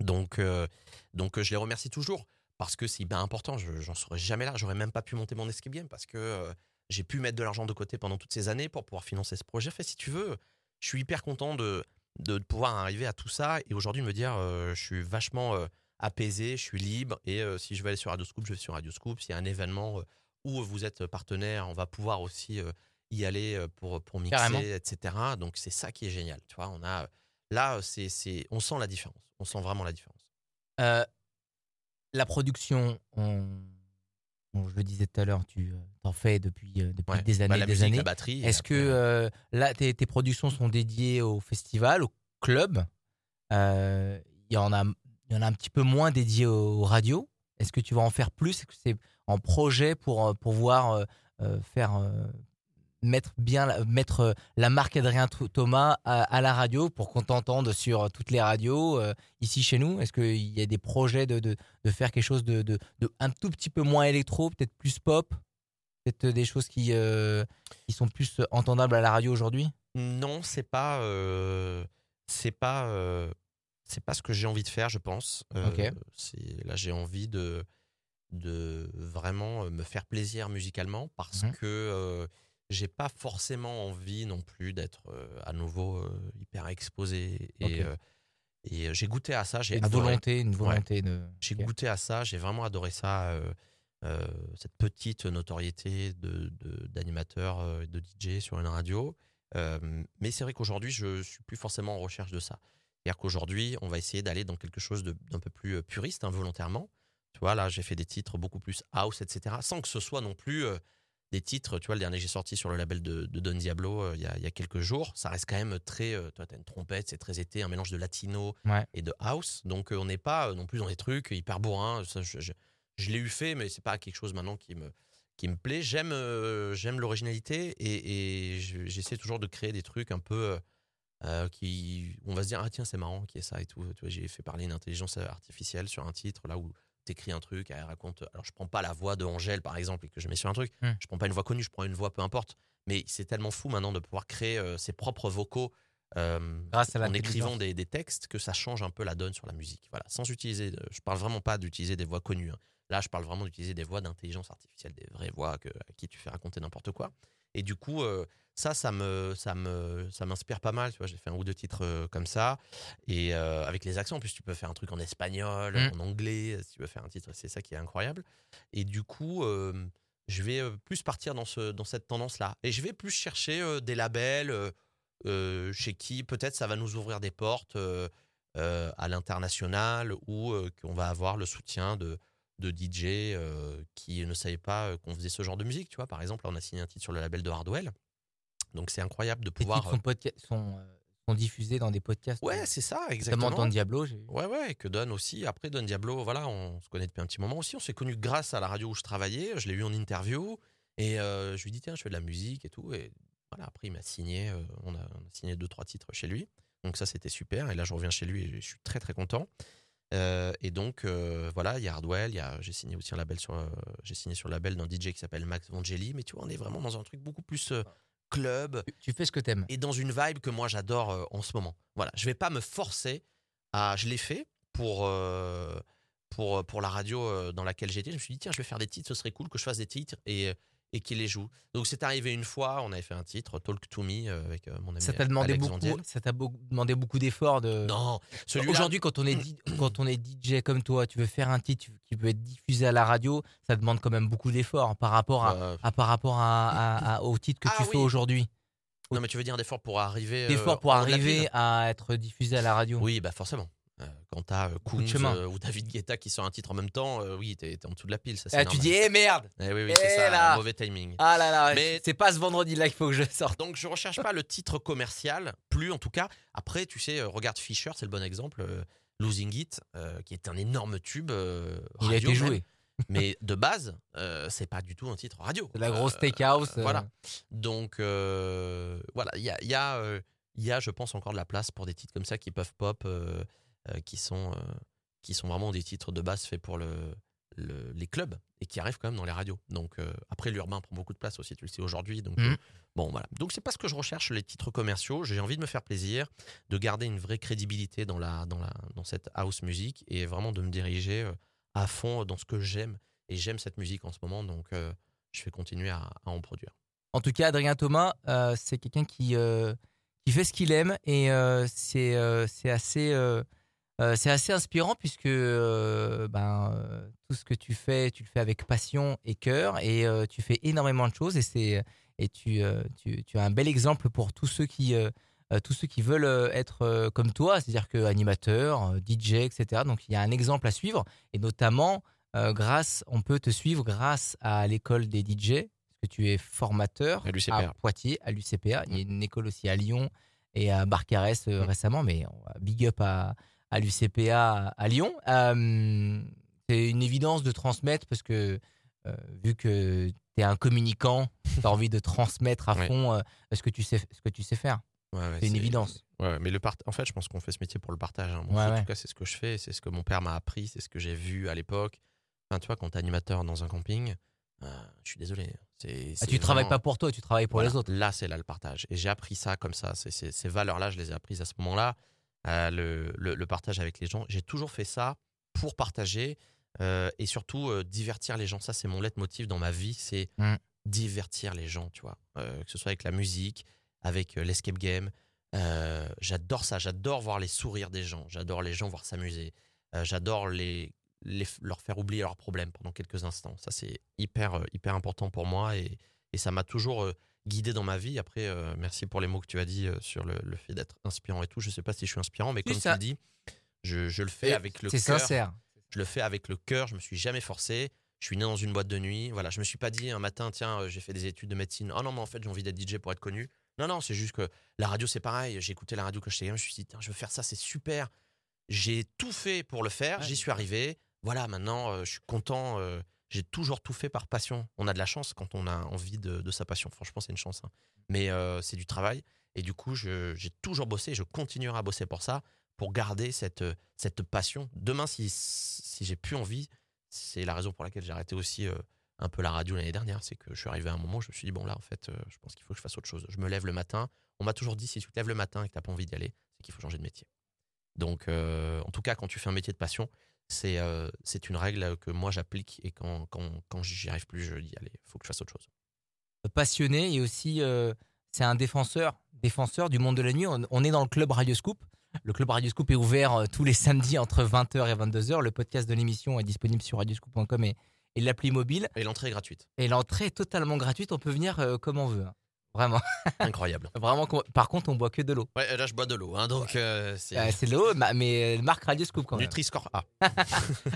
Donc, euh, donc euh, je les remercie toujours parce que c'est hyper important. Je, j'en serais jamais là. J'aurais même pas pu monter mon escape game parce que euh, j'ai pu mettre de l'argent de côté pendant toutes ces années pour pouvoir financer ce projet. En fait, si tu veux, je suis hyper content de, de pouvoir arriver à tout ça et aujourd'hui me dire euh, je suis vachement euh, apaisé, je suis libre et si je veux aller sur Radio Scoop, je vais sur Radio Scoop. S'il y a un événement où vous êtes partenaire, on va pouvoir aussi y aller pour, pour mixer, Carrément. etc. Donc c'est ça qui est génial. Tu vois, on a là, c'est, c'est, on sent la différence. On sent vraiment la différence. Euh, la production, on, bon, je le disais tout à l'heure, tu euh, t'en fais depuis, euh, depuis Ouais. des Bah, années, la des musique, années. la batterie. Est-ce que euh, là, tes, tes productions sont dédiées au festival, au club? Euh, Il y en a, il y en a un petit peu moins dédiées aux radios. Est-ce que tu vas en faire plus? Est-ce que c'est en projet pour euh, pouvoir euh, euh, faire euh, mettre bien la- mettre euh, la marque Adrien Tho- Thomas à, à la radio pour qu'on t'entende sur toutes les radios euh, ici chez nous? Est-ce qu'il y a des projets de, de, de faire quelque chose de, de, un tout petit peu moins électro, peut-être plus pop? Peut-être des choses qui, euh, qui sont plus entendables à la radio aujourd'hui? Non, c'est pas, euh, c'est pas, euh, c'est pas ce que j'ai envie de faire, je pense. Euh, là, j'ai envie de, de vraiment euh, me faire plaisir musicalement parce Mhm. que euh, j'ai pas forcément envie non plus d'être euh, à nouveau euh, hyper exposé. Et, euh, et j'ai goûté à ça, j'ai Une adoré. volonté, une volonté de. J'ai goûté à ça, j'ai vraiment adoré ça, cette petite notoriété de, de- d'animateur, euh, de DJ sur une radio. Mais c'est vrai qu'aujourd'hui, je suis plus forcément en recherche de ça. C'est-à-dire qu'aujourd'hui, on va essayer d'aller dans quelque chose de- d'un peu plus puriste, involontairement. Tu vois, là, j'ai fait des titres beaucoup plus house, etc. Sans que ce soit non plus des titres. Tu vois, le dernier j'ai sorti sur le label de, de Don Diablo euh, il y, a, il y a quelques jours, ça reste quand même très. euh, toi, t'as une trompette, c'est très été, un mélange de latino Ouais. et de house. Donc, euh, on n'est pas non plus dans des trucs hyper bourrins. Ça, je je- je l'ai eu fait, mais c'est pas quelque chose maintenant qui me, qui me plaît. J'aime euh, j'aime l'originalité et, et je- j'essaie toujours de créer des trucs un peu. euh, qui on va se dire ah tiens c'est marrant qui est ça et tout tu vois j'ai fait parler une intelligence artificielle sur un titre là où t'écris un truc elle raconte alors je prends pas la voix de Angèle par exemple et que je mets sur un truc Hmm. je prends pas une voix connue je prends une voix peu importe mais c'est tellement fou maintenant de pouvoir créer euh, ses propres vocaux euh, Grâce à en écrivant des, des textes que ça change un peu la donne sur la musique voilà sans utiliser je parle vraiment pas d'utiliser des voix connues hein. là je parle vraiment d'utiliser des voix d'intelligence artificielle des vraies voix que, à qui tu fais raconter n'importe quoi et du coup euh, ça, ça me, ça me, ça m'inspire pas mal. Tu vois, j'ai fait un ou deux titres euh, comme ça, et euh, avec les accents. En plus, tu peux faire un truc en espagnol, Mm. en anglais. Si tu veux faire un titre, c'est ça qui est incroyable. Et du coup, je vais plus partir dans ce, dans cette tendance-là, et je vais plus chercher des labels chez qui peut-être ça va nous ouvrir des portes euh, euh, à l'international ou euh, qu'on va avoir le soutien de de DJ euh, qui ne savaient pas euh, qu'on faisait ce genre de musique. Tu vois, par exemple, on a signé un titre sur le label de Hardwell. Donc c'est incroyable de Les pouvoir. titres sont, podca- sont, euh, sont diffusés dans des podcasts. Ouais, c'est ça, exactement. dans Diablo. Ouais, ouais, que Don aussi. Après, Don Diablo, voilà, on se connaît depuis un petit moment aussi. On s'est connus grâce à la radio où je travaillais. Je l'ai eu en interview. Et euh, je lui dit, tiens, je fais de la musique et tout. Et voilà, après, il m'a signé. euh, on, a, on a signé deux, trois titres chez lui. Donc ça, c'était super. Et là, je reviens chez lui et je suis très, très content. Euh, et donc, euh, voilà, il y a Hardwell. il Y a, j'ai signé aussi un label sur, euh, j'ai signé sur le label d'un DJ qui s'appelle Max Vangeli. Mais tu vois, on est vraiment dans un truc beaucoup plus club Tu, tu fais ce que t'aimes. et dans une vibe que moi j'adore en ce moment. Voilà, je vais pas me forcer à. Je l'ai fait pour pour pour la radio dans laquelle j'étais. Je me suis dit tiens, je vais faire des titres, ce serait cool que je fasse des titres et et qu'il les joue. Donc c'est arrivé une fois, on avait fait un titre Talk to Me euh, avec euh, mon ami Ça t'a demandé Alex beaucoup, ça t'a demandé beaucoup d'efforts de. Non, celui-là. Aujourd'hui, quand on est quand on est DJ comme toi, tu veux faire un titre qui peut être diffusé à la radio, ça demande quand même beaucoup d'efforts par rapport à, euh, à- par rapport à, au titre que Ah tu fais aujourd'hui. non mais tu veux dire d'efforts pour arriver. euh, D'efforts pour de la arriver à être diffusé à la radio. Oui, bah forcément. Euh, quand t'as euh, euh, ou David Guetta qui sort un titre en même temps, euh, oui, t'es, en dessous de la pile. Ça, Ah, tu dis, eh merde Eh oui, oui, Eh c'est ça, là. mauvais timing. Ah là là, Mais- c'est pas ce vendredi-là qu'il faut que je sorte. Donc je recherche pas le titre commercial, plus en tout cas. Après, tu sais, euh, regarde Fisher, c'est le bon exemple. euh, Losing It, qui est un énorme tube. Il a été même. joué. Mais de base, c'est pas du tout un titre radio. C'est la grosse euh, voilà. Donc voilà, il y a, y, a, y a, je pense, encore de la place pour des titres comme ça qui peuvent pop, qui, sont, euh, qui sont vraiment des titres de base faits pour le, le- les clubs et qui arrivent quand même dans les radios. Donc euh, après, l'urbain prend beaucoup de place aussi, tu le sais aujourd'hui. Donc Mhm. euh, bon, voilà. Donc c'est pas ce que je recherche, les titres commerciaux. J'ai envie de me faire plaisir, de garder une vraie crédibilité dans, la, dans, la, dans cette house music et vraiment de me diriger euh, à fond dans ce que j'aime. Et j'aime cette musique en ce moment, donc euh, je vais continuer à, à en produire. En tout cas, Adrien Thomas, euh, c'est quelqu'un qui, euh, qui fait ce qu'il aime et euh, c'est euh, c'est assez, euh, c'est assez inspirant puisque euh, ben, euh, tout ce que tu fais, tu le fais avec passion et cœur et tu fais énormément de choses et, c'est, et tu, tu, tu as un bel exemple pour tous ceux qui, tous ceux qui veulent être comme toi, c'est-à-dire que animateur, DJ, etc. Donc il y a un exemple à suivre et notamment grâce, on peut te suivre grâce à l'école des DJ parce que tu es formateur À l'UCPA. à Poitiers, à l'UCPA. Il y a une école aussi à Lyon et à Barcarès Mm. récemment, mais big up à, à l'UCPA à Lyon. Euh, c'est une évidence de transmettre parce que euh, vu que tu es un communicant, tu as envie de transmettre à Ouais. fond euh, ce, que tu sais, ce que tu sais faire. Ouais, ouais, C'est une évidence. Mais le part... en fait, je pense qu'on fait ce métier pour le partage. hein. En tout cas, c'est ce que je fais, c'est ce que mon père m'a appris, c'est ce que j'ai vu à l'époque. Enfin, tu vois, quand t'es animateur dans un camping, je suis désolé. C'est, Ah, tu travailles vraiment- pas pour toi, tu travailles pour Voilà. les autres. Là, c'est là le partage. Et j'ai appris ça comme ça. Ces valeurs-là, je les ai apprises à ce moment-là. Euh, le, le- le partage avec les gens. J'ai toujours fait ça pour partager euh, et surtout euh, divertir les gens. Ça, c'est mon leitmotiv dans ma vie. C'est Mm. divertir les gens, tu vois. Euh, que ce soit avec la musique, avec l'escape game. J'adore ça. J'adore voir les sourires des gens. J'adore les gens voir s'amuser. J'adore les, les- leur faire oublier leurs problèmes pendant quelques instants. Ça, c'est hyper, hyper important pour moi et, et ça m'a toujours guidé dans ma vie. Après, euh, merci pour les mots que tu as dit euh, sur le, le fait d'être inspirant et tout. Je sais pas si je suis inspirant, mais comme ça- tu le dis, je, je le fais Et avec le C'est cœur. sincère. Je le fais avec le cœur. Je me suis jamais forcé. Je suis né dans une boîte de nuit. Voilà, je me suis pas dit un matin, tiens, euh, j'ai fait des études de médecine. Oh non, mais en fait, j'ai envie d'être DJ pour être connu. Non, non, c'est juste que la radio, c'est pareil. J'ai écouté la radio quand j'étais gamin. Je me suis dit, tiens, je veux faire ça, c'est super. J'ai tout fait pour le faire. Ouais. J'y suis arrivé. Voilà, maintenant, euh, je suis content. euh, j'ai toujours tout fait par passion. On a de la chance quand on a envie de, sa passion. Franchement, c'est une chance. hein. Mais euh, c'est du travail. Et du coup, j'ai toujours bossé. Je continuerai à bosser pour ça, pour garder cette, cette passion. Demain, si, si j'ai plus envie, c'est la raison pour laquelle j'ai arrêté aussi euh, un peu la radio l'année dernière. C'est que je suis arrivé à un moment où je me suis dit, bon, là, en fait, euh, je pense qu'il faut que je fasse autre chose. Je me lève le matin. On m'a toujours dit, si tu te lèves le matin et que tu n'as pas envie d'y aller, c'est qu'il faut changer de métier. Donc, en tout cas, quand tu fais un métier de passion, c'est euh, c'est une règle que moi j'applique et quand, quand, quand j'y arrive plus, je dis, allez, il faut que je fasse autre chose. passionné et aussi euh, c'est un défenseur, défenseur du monde de la nuit. On, on est dans le club Radio Scoop. Le club Radio Scoop est ouvert euh, tous les samedis entre 20h et 22h. Le podcast de l'émission est disponible sur radioscoop.com et, et l'appli mobile. Et l'entrée est gratuite. Et l'entrée est totalement gratuite. On peut venir euh, comme on veut. Vraiment, Incroyable. vraiment. Par contre, on boit que de l'eau. Ouais, là, je bois de l'eau. hein, donc, euh, c'est Euh, c'est de l'eau, ma- mais euh, marque Radio Scoop quand même. Nutri-Score A.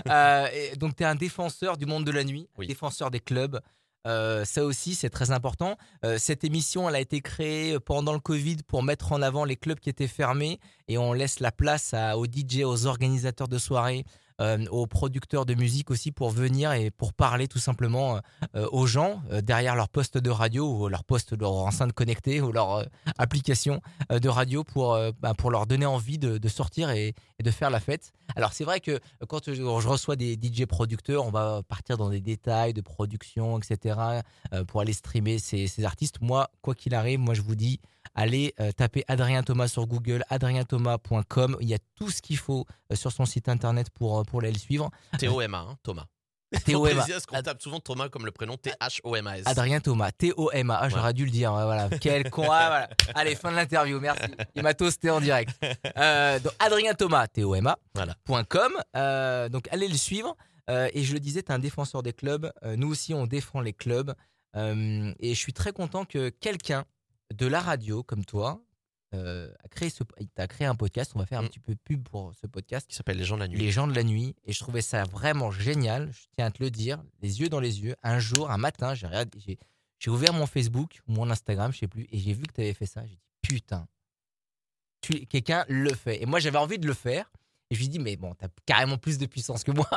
Euh, et donc, tu es un défenseur du monde de la nuit, Oui. défenseur des clubs. Ça aussi, c'est très important. Cette émission, elle a été créée pendant le Covid pour mettre en avant les clubs qui étaient fermés et on laisse la place à, aux DJ, aux organisateurs de soirées, aux producteurs de musique aussi pour venir et pour parler tout simplement euh, aux gens euh, derrière leur poste de radio ou leur poste leur enceinte connectée ou leur euh, application euh, de radio pour, euh, bah, pour leur donner envie de, sortir et, de faire la fête. Alors c'est vrai que quand je, reçois des DJ producteurs, on va partir dans des détails de production, etc. euh, pour aller streamer ces artistes. Moi, quoi qu'il arrive, moi je vous dis, allez euh, taper Adrien Thomas sur Google, adrienthomas.com. Il y a tout ce qu'il faut euh, sur son site internet pour, euh, pour aller le suivre. T-O-M-A, hein, Thomas. T-O-M-A. Qu'on tape souvent Thomas comme le prénom T-H-O-M-A-S. Adrien Thomas, T-O-M-A. Ah, j'aurais dû le dire. Voilà. Quel con. Ah, voilà. Allez, fin de l'interview. Merci. Il m'a toasté en direct. Euh, donc, Adrien Thomas, T-O-M-A. Voilà. point .com. Euh, donc, allez le suivre. Euh, et je le disais, tu es un défenseur des clubs. Nous aussi, on défend les clubs. Et je suis très content que quelqu'un de la radio comme toi euh, a créé ce, t'as créé un podcast. On va faire un Mm. petit peu pub pour ce podcast. Qui s'appelle Les gens de la nuit. Les gens de la nuit. Et je trouvais ça vraiment génial. Je tiens à te le dire, les yeux dans les yeux. Un jour, un matin, j'ai ouvert mon Facebook ou mon Instagram, je sais plus, et j'ai vu que tu avais fait ça. J'ai dit, putain, quelqu'un le fait. Et moi, j'avais envie de le faire. Et je lui ai dit, mais bon, tu as carrément plus de puissance que moi.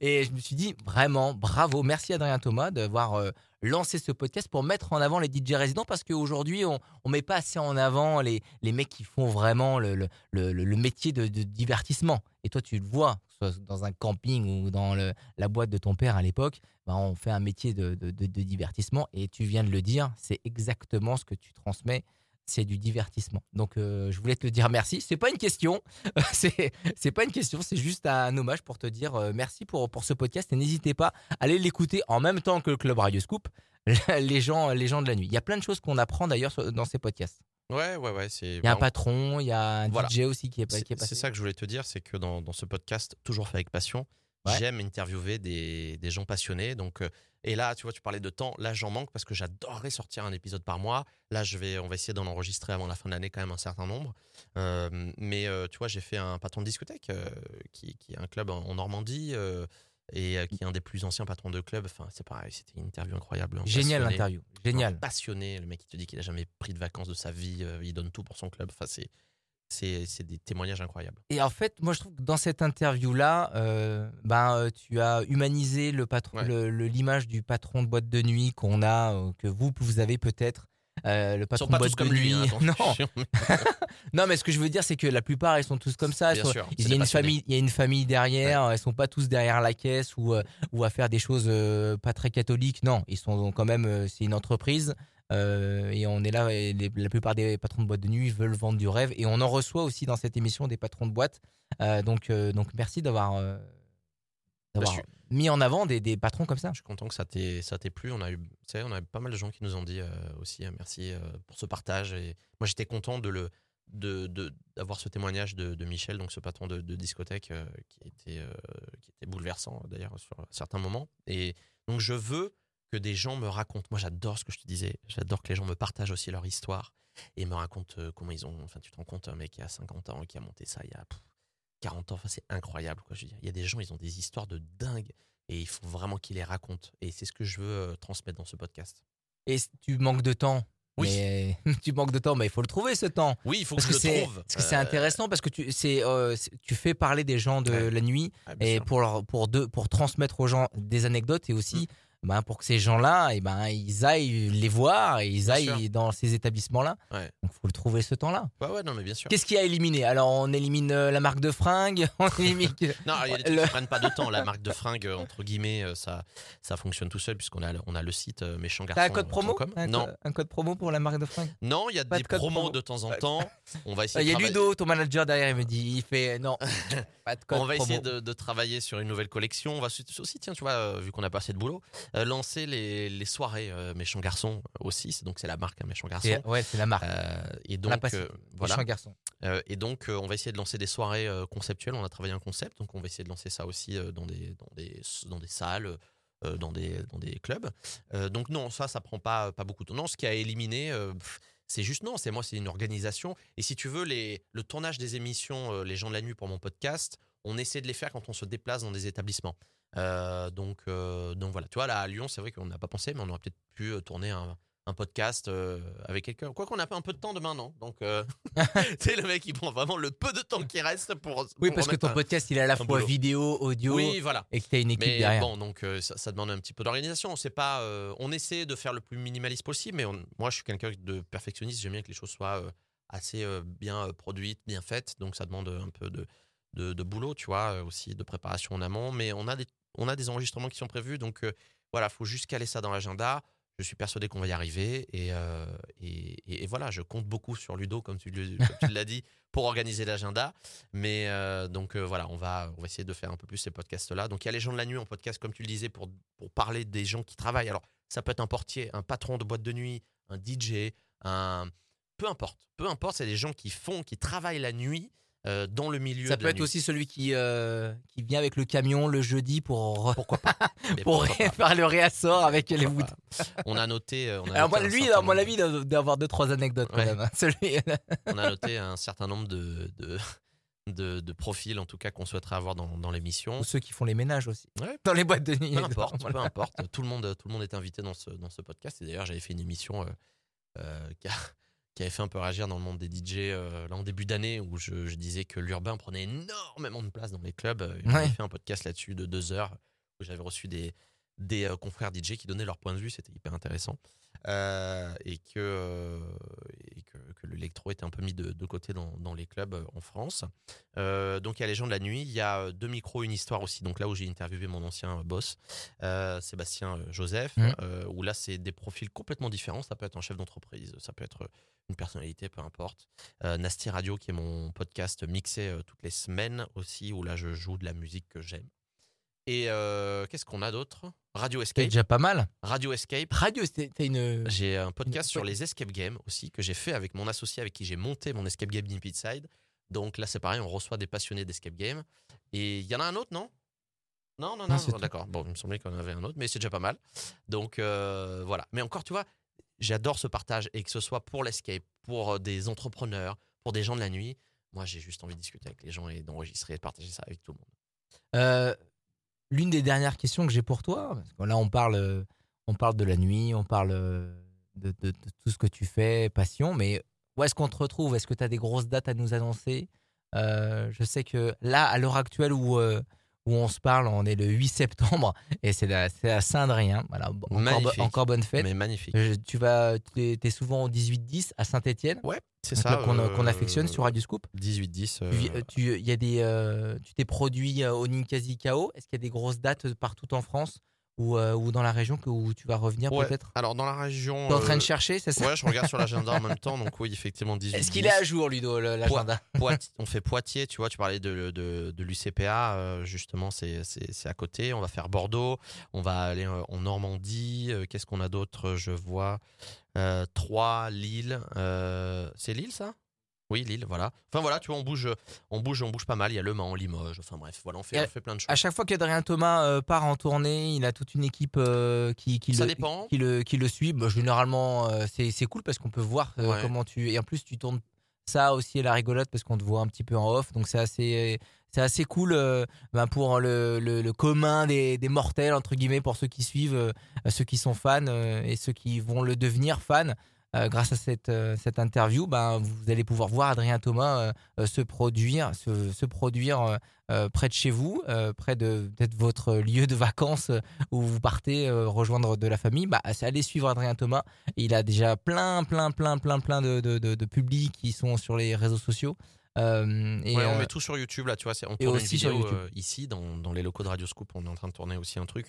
Et je me suis dit, vraiment, bravo. Merci Adrien Thomas d'avoir euh, lancé ce podcast pour mettre en avant les DJ résidents parce qu'aujourd'hui, on ne met pas assez en avant les, les mecs qui font vraiment le, le, métier de, divertissement. Et toi, tu le vois, soit dans un camping ou dans la boîte de ton père à l'époque, ben, on fait un métier de, de divertissement. Et tu viens de le dire, c'est exactement ce que tu transmets. C'est du divertissement. Donc, euh, je voulais te le dire merci. C'est pas une question. c'est c'est pas une question. C'est juste un hommage pour te dire euh, merci pour, pour ce podcast. Et n'hésitez pas à aller l'écouter en même temps que le Club Radio Scoop, les gens, les gens de la nuit. Il y a plein de choses qu'on apprend d'ailleurs dans ces podcasts. Ouais, ouais, ouais. Il y a un patron, il y a un Voilà. DJ aussi qui est, qui est passé. c'est ça que je voulais te dire, c'est que dans, dans ce podcast, toujours fait avec passion, Ouais. j'aime interviewer des, des gens passionnés. Donc, euh, et là, tu vois, tu parlais de temps. Là, j'en manque parce que j'adorerais sortir un épisode par mois. Là, je vais, on va essayer d'en enregistrer avant la fin de l'année quand même un certain nombre. Euh, mais euh, tu vois, j'ai fait un patron de discothèque euh, qui, qui est un club en, en Normandie. et qui est un des plus anciens patrons de club. Enfin, c'est pareil, c'était une interview incroyable. un Génial l'interview. Génial. Passionné, le mec qui te dit qu'il a jamais pris de vacances de sa vie, il donne tout pour son club. Enfin, c'est, c'est, des témoignages incroyables. Et en fait, moi, je trouve que dans cette interview-là, euh, ben, euh, tu as humanisé le patron, Ouais. le- le- l'image du patron de boîte de nuit qu'on a, euh, que vous, vous avez peut-être. euh, le Ils patron sont pas de boîte tous comme de lui. nuit. hein, non, non, mais ce que je veux dire, c'est que la plupart, ils sont tous comme ça. Bien Ils sont- sûr, il y a une famille, il y a une famille derrière. Elles sont pas tous derrière la caisse ou ou à faire des choses pas très catholiques. Non, ils sont quand même. c'est une entreprise. Euh, et on est là, et les- la plupart des patrons de boîtes de nuit veulent vendre du rêve. Et on en reçoit aussi dans cette émission des patrons de boîtes. Euh, donc, euh, donc merci d'avoir d'avoir Bah, mis en avant des, des patrons comme ça. Je suis content que ça t'ait ça t'ait plu. On a eu, sais, on a eu pas mal de gens qui nous ont dit aussi merci pour ce partage. Et moi, j'étais content de le de de- d'avoir ce témoignage de, de Michel, donc ce patron de, de discothèque qui était qui était bouleversant d'ailleurs sur certains moments. Et donc, je veux que des gens me racontent. Moi, j'adore ce que je te disais. J'adore que les gens me partagent aussi leur histoire et me racontent euh, comment ils ont. Enfin, tu te rends compte, un mec qui a 50 ans qui a monté ça il y a pff, 40 ans. Enfin, c'est incroyable. Quoi, je veux dire. Il y a des gens, ils ont des histoires de dingue et il faut vraiment qu'ils les racontent. Et c'est ce que je veux euh, transmettre dans ce podcast. Et tu manques de temps. Oui. Mais tu manques de temps, mais il faut le trouver ce temps. Oui, il faut Parce que que je le trouve. parce que c'est Euh, intéressant parce que tu c'est euh, c'est- tu fais parler des gens de Ouais. la nuit ah, et sûr. pour leur- pour deux pour transmettre aux gens des anecdotes et aussi ben, pour que ces gens-là et ben ils aillent les voir et ils aillent dans ces établissements là. Ouais. Donc faut le trouver ce temps-là. Ouais, ouais, non, mais bien sûr. Qu'est-ce qui a éliminé Alors on élimine euh, la marque de fringues, on élimine Non, il y a des trucs Le- qui prennent pas de temps. La marque de fringues, euh, entre guillemets, euh, ça, ça fonctionne tout seul puisqu'on a, le- on a le site euh, méchant T'as un code promo? un, Non, co- un code promo pour la marque de fringues? Non, il y a Pas des de promos promo. de temps en temps. On va essayer. Il y a travailler- Ludo, ton manager derrière, il me dit il fait non, pas de code On va promo. essayer de, de travailler sur une nouvelle collection. On va aussi, tiens, tu vois, vu qu'on a pas assez de boulot, euh, lancer les, les soirées euh, méchant garçon aussi. C'est donc c'est la marque hein, méchant garçon. C'est- Ouais, c'est la marque. Euh, et donc voilà. Méchant garçon. Euh, et donc, on va essayer de lancer des soirées conceptuelles. On a travaillé un concept, donc on va essayer de lancer ça aussi dans, des, dans, des, dans des salles, dans, des, dans des clubs. Donc, non, ça, ça prend pas, pas beaucoup de temps. Non, ce qui a éliminé, pff, c'est juste non, c'est moi, c'est une organisation. Et si tu veux, les, le tournage des émissions, euh, Les gens de la nuit pour mon podcast, on essaie de les faire quand on se déplace dans des établissements. Euh, donc, euh, donc voilà, tu vois, là à Lyon, c'est vrai qu'on n'a pas pensé, mais on aurait peut-être pu euh, tourner un, un podcast euh, avec quelqu'un. Quoi qu'on a pas un peu de temps demain, non? Donc, tu sais, le mec, il prend vraiment le peu de temps qui reste pour. Oui, pour parce que ton un- podcast, il est à la fois boulot. vidéo, audio, Oui, voilà. et que tu as une équipe Mais derrière. bon, donc ça, ça demande un petit peu d'organisation. C'est pas, euh, on essaie de faire le plus minimaliste possible, mais on- moi, je suis quelqu'un de perfectionniste. J'aime bien que les choses soient assez bien produites, bien faites. Donc, ça demande un peu de, de, de boulot, tu vois, aussi de préparation en amont. Mais on a des, on a des enregistrements qui sont prévus, donc euh, voilà, faut juste caler ça dans l'agenda. Je suis persuadé qu'on va y arriver et, euh, voilà, je compte beaucoup sur Ludo, comme tu, l'as dit, pour organiser l'agenda. Mais euh, donc voilà, on va, on va essayer de faire un peu plus ces podcasts-là. Donc il y a les gens de la nuit en podcast, comme tu le disais, pour, pour parler des gens qui travaillent. Alors ça peut être un portier, un patron de boîte de nuit, un DJ, un... Peu importe, peu importe, c'est des gens qui font, qui travaillent la nuit euh, dans le milieu Ça de peut la être nuit. aussi celui qui, euh, qui vient avec le camion le jeudi pour, Pourquoi pas Mais pour pourquoi pas faire le réassort avec les wood. On a noté. euh, On a Alors noté moi, lui, certain à mon avis, il doit d'avoir deux, trois anecdotes quand Ouais. même. hein. Celui, on a noté un certain nombre de, de, de, de profils, en tout cas, qu'on souhaiterait avoir dans, dans l'émission. Ou ceux qui font les ménages aussi. Ouais. Dans les boîtes de nuit. Peu importe, peu importe. Tout le monde, tout le monde est invité dans ce, dans ce podcast. Et d'ailleurs, j'avais fait une émission euh, euh, qui, a- qui avait fait un peu réagir dans le monde des DJ euh, là en début d'année où je, je disais que l'urbain prenait énormément de place dans les clubs. Euh, J'avais Ouais. fait un podcast là-dessus de deux heures où j'avais reçu des, des euh, confrères DJ qui donnaient leur point de vue. C'était hyper intéressant. Euh, et que, euh, et que, que l'électro était un peu mis de, de côté dans, dans les clubs euh, en France. Euh, donc il y a les gens de la nuit, il y a deux micros, une histoire aussi. Donc là où j'ai interviewé mon ancien boss, Sébastien Joseph, euh, où là c'est des profils complètement différents. Ça peut être un chef d'entreprise, ça peut être une personnalité, peu importe. Nasty Radio, qui est mon podcast mixé toutes les semaines aussi, où là je joue de la musique que j'aime. Et euh, qu'est-ce qu'on a d'autre? Radio C'est Escape. déjà pas mal. Radio Escape. Radio, c'était une. J'ai un podcast Une- sur les escape games aussi que j'ai fait avec mon associé avec qui j'ai monté mon escape game Side. Donc là, c'est pareil, on reçoit des passionnés d'escape game. Et il y en a un autre, non? Non, non, Non, non, c'est d'accord. Bon, il me semblait qu'on avait un autre, mais c'est déjà pas mal. Donc euh, voilà. Mais encore, tu vois, j'adore ce partage et que ce soit pour l'escape, pour euh, des entrepreneurs, pour des gens de la nuit. Moi, j'ai juste envie de discuter avec les gens et d'enregistrer et de partager ça avec tout le monde. Euh, L'une des dernières questions que j'ai pour toi, parce que là on parle, euh, on parle de la nuit, on parle euh, de, tout ce que tu fais, passion, mais où est-ce qu'on te retrouve? Est-ce que tu as des grosses dates à nous annoncer? Euh, Je sais que là, à l'heure actuelle où, où on se parle. On est le 8 septembre et c'est à, Saint-Adrien. Voilà, bon, encore, encore bonne fête. Mais magnifique. Tu vas, t'es es souvent au 18-10 à Saint-Etienne. Ouais, c'est ça. qu'on euh, affectionne sur Radio Scoop. 18-10. Tu euh, euh, tu- il y a des, euh, tu t'es produit au Ninkasi KO. Est-ce qu'il y a des grosses dates partout en France? Ou, euh, ou dans la région que, où tu vas revenir ouais. peut-être Alors, dans la région. Tu es en train euh, de chercher, c'est ça Ouais, je regarde sur l'agenda en même temps. Donc, oui, effectivement, 18 Est-ce qu'il est à jour, Ludo, l'agenda on fait Poitiers, tu vois, tu parlais de, de, de l'UCPA, euh, justement, c'est à côté. On va faire Bordeaux, on va aller euh, en Normandie. euh, Qu'est-ce qu'on a d'autre Je vois euh, Troyes, Lille. euh, c'est Lille, ça? Oui, Lille, voilà. Enfin, voilà, tu vois, on bouge, on bouge, on bouge pas mal. Il y a Le Mans, Limoges, enfin bref, voilà, on fait, Et on fait plein de choses. À chaque fois qu'Adrien Thomas euh, part en tournée, il a toute une équipe euh, qui, qui, Ça le, dépend. qui, le, qui le suit. Bah, généralement, euh, c'est c'est cool parce qu'on peut voir euh, Ouais. comment tu. Et en plus, tu tournes ça aussi à la rigolote parce qu'on te voit un petit peu en off. Donc, c'est assez. C'est assez cool euh, ben, pour le, le, le commun des, des mortels, entre guillemets, pour ceux qui suivent, euh, ceux qui sont fans euh, et ceux qui vont le devenir fans. Euh, grâce à cette, euh, cette interview, ben, vous allez pouvoir voir Adrien Thomas euh, se produire, se, se produire près de chez vous, près de peut-être votre lieu de vacances où vous partez rejoindre de la famille. Bah, allez suivre Adrien Thomas. Il a déjà plein, plein, plein, plein, plein de, de, de, de publics qui sont sur les réseaux sociaux. Euh, et, Ouais, on euh, met tout sur YouTube là, tu vois. On tourne une aussi sur vidéo YouTube. euh, ici dans, dans les locaux de Radio Scoop. On est en train de tourner aussi un truc,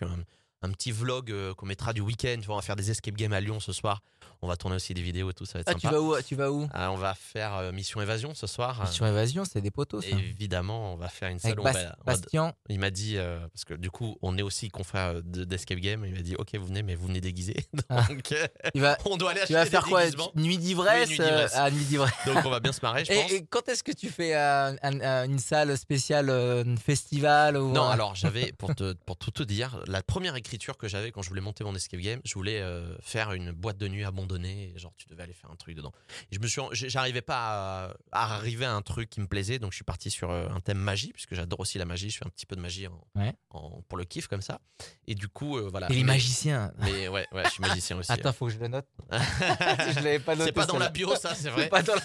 un, petit vlog euh, qu'on mettra du week-end. Tu vois, on va faire des escape games à Lyon ce soir. On va tourner aussi des vidéos et tout, ça va être ah, tu sympa. vas où Tu vas où? Ah, on va faire euh, Mission Évasion ce soir. Sur Évasion, c'est des poteaux, ça. Évidemment, on va faire une Avec salle. où on Bas- va- on va- Bastien. il m'a dit, euh, parce que du coup, on est aussi confrère de- d'escape game. Il m'a dit, ok, vous venez, mais vous venez déguisé. Ah. Donc, euh, Il va, on doit aller tu acheter vas des faire quoi déguisements. Nuit d'ivresse Oui, nuit d'ivresse. euh, Ah, nuit d'ivresse. Donc, on va bien se marrer, je pense. Et, et quand est-ce que tu fais euh, un- un- une salle spéciale, euh, un festival ou Non, un- alors j'avais, pour, te, pour tout te dire, la première que j'avais quand je voulais monter mon escape game, je voulais euh, faire une boîte de nuit abandonnée, et genre tu devais aller faire un truc dedans. Et je me suis, j'arrivais pas à, à arriver à un truc qui me plaisait, donc je suis parti sur euh, un thème magie, puisque j'adore aussi la magie, je fais un petit peu de magie en, Ouais. en- pour le kiff comme ça. Et du coup, euh, voilà. Et les magiciens. Mais ouais, ouais, je suis magicien aussi. Attends, faut que je le note. je l'avais pas noté. C'est pas dans la bio, ça, c'est vrai. C'est pas dans la-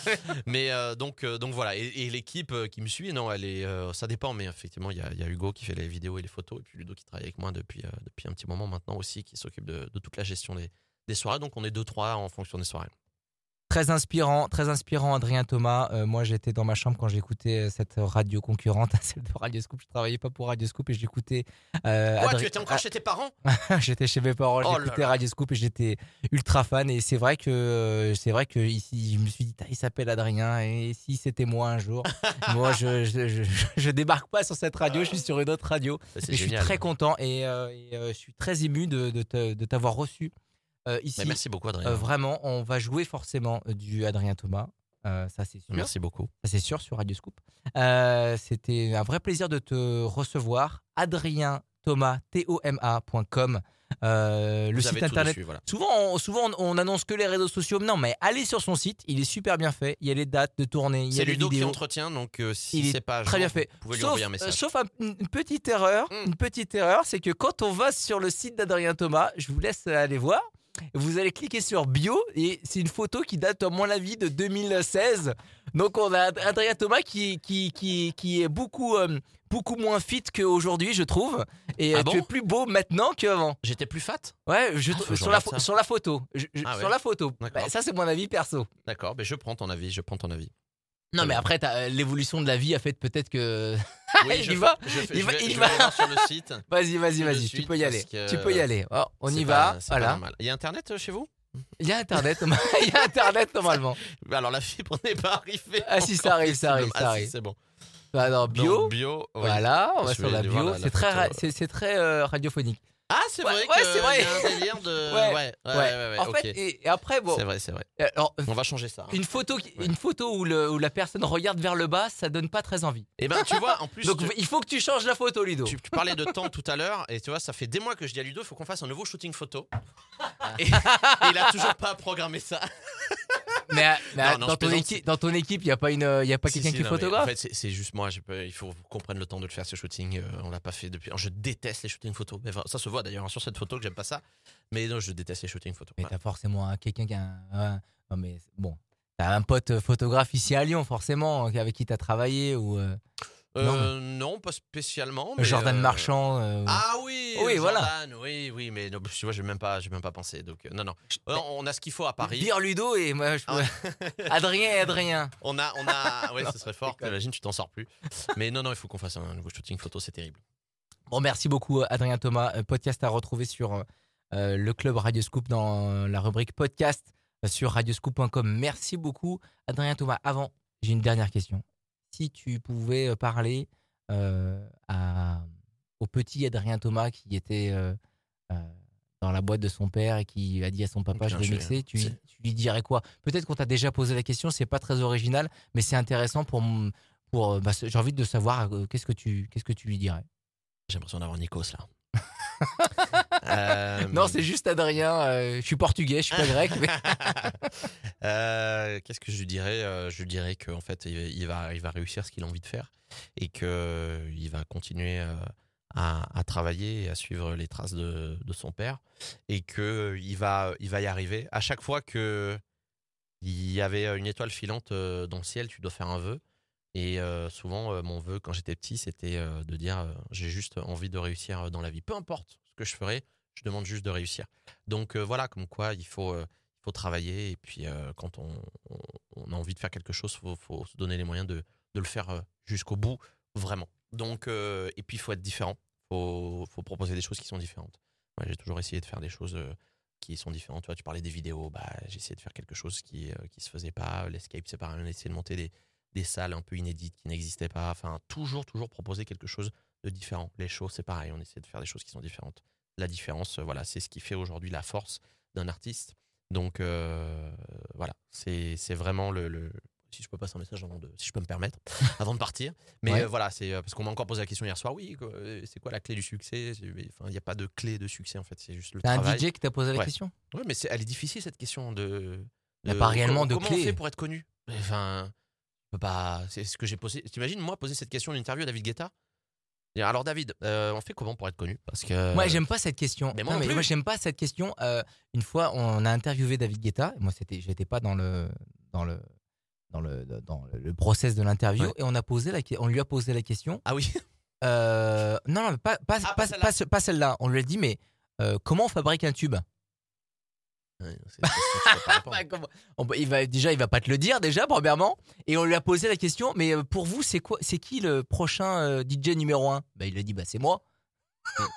Mais euh, donc, donc voilà. Et, et l'équipe qui me suit, non, elle est, ça dépend. Mais effectivement, il y a, il y a Hugo qui fait les vidéos et les photos, et puis Ludo qui travaille avec moi depuis, depuis un moment maintenant aussi, qui s'occupe de, toute la gestion des, des soirées. Donc on est deux, trois en fonction des soirées. Très inspirant, très inspirant, Adrien Thomas. Euh, moi, j'étais dans ma chambre quand j'écoutais euh, cette radio concurrente, celle de Radio Scoop. Je travaillais pas pour Radio Scoop et j'écoutais. Euh, Quoi, Adri- tu étais encore chez tes parents? Ah, j'étais chez mes parents, Oh j'écoutais. Radio Scoop et j'étais ultra fan. Et c'est vrai que euh, c'est vrai que ici, je me suis dit, il s'appelle Adrien. Et si c'était moi un jour, moi, je, je, je, je débarque pas sur cette radio, je suis sur une autre radio. Bah, je suis très content et, euh, et, je suis très ému de, t'avoir reçu ici. Mais merci beaucoup, Adrien. Euh, vraiment, on va jouer forcément euh, du Adrien Thomas. Euh, ça c'est sûr. merci beaucoup. Ça c'est sûr sur Radio Scoop. Euh, C'était un vrai plaisir de te recevoir. Adrien Thomas, T-O-M-A.com. Euh, le site internet. dessus, voilà. Souvent, on, souvent on, on annonce que les réseaux sociaux. Non, mais allez sur son site. Il est super bien fait. Il y a les dates de tournée. Il y a C'est Ludo qui entretient, donc euh, si Il est c'est pas Très jour, bien fait. Vous pouvez lui Sauf, envoyer un euh, message. sauf un- une petite erreur, Mm. une petite erreur, c'est que quand on va sur le site d'Adrien Thomas, je vous laisse aller voir. Vous allez cliquer sur bio et c'est une photo qui date à mon avis de 2016. Donc on a Adrien Thomas qui qui qui, qui est beaucoup euh, beaucoup moins fit qu'aujourd'hui, je trouve. Et Ah euh, bon tu es plus beau maintenant qu'avant. J'étais plus fat Ouais, je, Ah, je sur la sur la photo, Je- je- Ah sur la photo. Bah, ça c'est mon avis perso. D'accord, mais je prends ton avis, je prends ton avis. Non mais après t'as, euh, l'évolution de la vie a fait peut-être que Oui, il je va, je fais- il je va- vais- il je va. vais aller voir sur le site. Vas-y, vas-y, de vas-y, tu suite, peux y aller. parce que Tu peux y aller. Oh, on C'est y pas- va. c'est pas Voilà. normal. Il y a internet euh, chez vous? Il y a Internet. Il y a Internet normalement. Alors la fibre n'est pas arrivée. Ah, si, ça encore, arrive, ça arrive, visiblement. ça Ah, si, arrive. c'est bon. Alors, bio. Donc, bio. oui. Voilà, on va sur la aller voir bio. la- la C'est très, photo, ra- ouais. c'est, c'est très euh, radiophonique. Ah, c'est Ouais, vrai ouais, que c'est vrai. il y a un délire de. Ouais, Ouais, ouais, en fait, et, et après, bon, C'est vrai, c'est vrai. alors, On va changer ça. hein. une photo, une photo où, le, où la personne regarde vers le bas, ça donne pas très envie. Et ben, tu vois, en plus, Donc, tu, il faut que tu changes la photo, Ludo. tu- tu parlais de temps tout à l'heure, et tu vois, ça fait des mois que je dis à Ludo, il faut qu'on fasse un nouveau shooting photo. et, et il a toujours pas programmé ça. Mais, mais Non, non, je dans, ton équipe, dans ton équipe, il n'y a pas, une, euh, il y a pas Si, quelqu'un si, qui non, photographe En fait, c'est- juste moi. peux- il faut qu'on prenne le temps de le faire ce shooting. euh, on l'a pas fait depuis. Je déteste les shootings photos. Mais enfin, ça se voit d'ailleurs hein, sur cette photo que j'aime pas ça. Mais non, je déteste les shootings photos. Mais Voilà. t'as forcément un- quelqu'un qui a un, Non, mais bon. T'as un pote photographe ici à Lyon, forcément, avec qui t'as travaillé ou. euh, Euh, non. pas spécialement. Mais Jordan euh, Marchand. euh, Ah oui, Oui, euh, voilà. Jordan, oui, oui, mais non, tu vois, j'ai même pas, j'ai même pas pensé. Donc euh, non, non. Euh, on a ce qu'il faut à Paris. Dire Ludo et moi, je Ah Adrien et Adrien. On a, on a, ouais, Non, ce serait fort. T'imagines, tu t'en sors plus. Mais non, non, il faut qu'on fasse un nouveau shooting photo, c'est terrible. Bon, merci beaucoup, Adrien Thomas. Euh, Podcast à retrouver sur euh, le club Radio Scoop dans la rubrique podcast euh, sur radioscoop.com. Merci beaucoup, Adrien Thomas. Avant, j'ai une dernière question. Si tu pouvais euh, parler euh, à, au petit Adrien Thomas qui était euh, dans la boîte de son père et qui a dit à son papa je vais mixer, tu, lui dirais quoi? Peut-être qu'on t'a déjà posé la question, c'est pas très original, mais c'est intéressant pour, pour bah, j'ai envie de savoir qu'est-ce que tu qu'est-ce que tu lui dirais? J'ai l'impression d'avoir Nikos là. Euh, Non, c'est juste Adrien. euh, je suis portugais, je suis pas grec. mais- Euh, Qu'est-ce que je lui dirais Je lui dirais qu'en fait, il va, il va réussir ce qu'il a envie de faire et qu'il va continuer à, à travailler et à suivre les traces de, de son père et qu'il va, il va y arriver. À chaque fois que il y avait une étoile filante dans le ciel, tu dois faire un vœu. Et euh, souvent, euh, mon vœu quand j'étais petit, c'était euh, de dire j'ai juste envie de réussir dans la vie. Peu importe ce que je ferai, je demande juste de réussir. Donc voilà, comme quoi il faut, il faut travailler. Et puis quand on, on- a envie de faire quelque chose, il faut, faut se donner les moyens de, de le faire jusqu'au bout, vraiment. Donc, et puis il faut être différent. Il faut, faut proposer des choses qui sont différentes. Moi, j'ai toujours essayé de faire des choses qui sont différentes. Tu vois, tu parlais des vidéos, bah, j'ai essayé de faire quelque chose qui ne se faisait pas. L'escape, c'est pareil, on a essayé de monter des, des salles un peu inédites qui n'existaient pas. Enfin, toujours, toujours proposer quelque chose de différent. Les shows, c'est pareil, on essaie de faire des choses qui sont différentes. La différence, euh, voilà, c'est ce qui fait aujourd'hui la force d'un artiste. Donc, euh, voilà, c'est c'est vraiment le, le- Si je peux passer un message avant de. Si je peux me permettre, avant de partir. Mais Ouais. euh, voilà, c'est parce qu'on m'a encore posé la question hier soir. Oui, c'est quoi la clé du succès? Enfin, il n'y a pas de clé de succès, en fait, c'est juste le T'as un travail. DJ qui t'a posé la Ouais. question? Ouais, mais c'est- elle est difficile cette question de. Il y a pas réellement de comment clé. on fait pour être connu? Enfin, pas. C'est ce que j'ai posé. T'imagines moi poser cette question en interview à David Guetta? Et Alors David, euh, on fait comment pour être connu? Parce que. Moi, j'aime pas cette question. mais moi Non, plus. moi, j'aime pas cette question. Euh, une fois, on a interviewé David Guetta. Moi, c'était, j'étais pas dans le dans le dans le dans le process de l'interview Ouais. et on a posé la, on lui a posé la question. Ah oui. Euh, non, non, pas pas Ah, pas pas, celle-là. On lui a dit mais comment on fabrique un tube? Ouais, il va déjà, il va pas te le dire déjà premièrement. Et on lui a posé la question. Mais euh, pour vous, c'est quoi, c'est qui le prochain euh, DJ numéro un? Bah, il a dit bah c'est moi.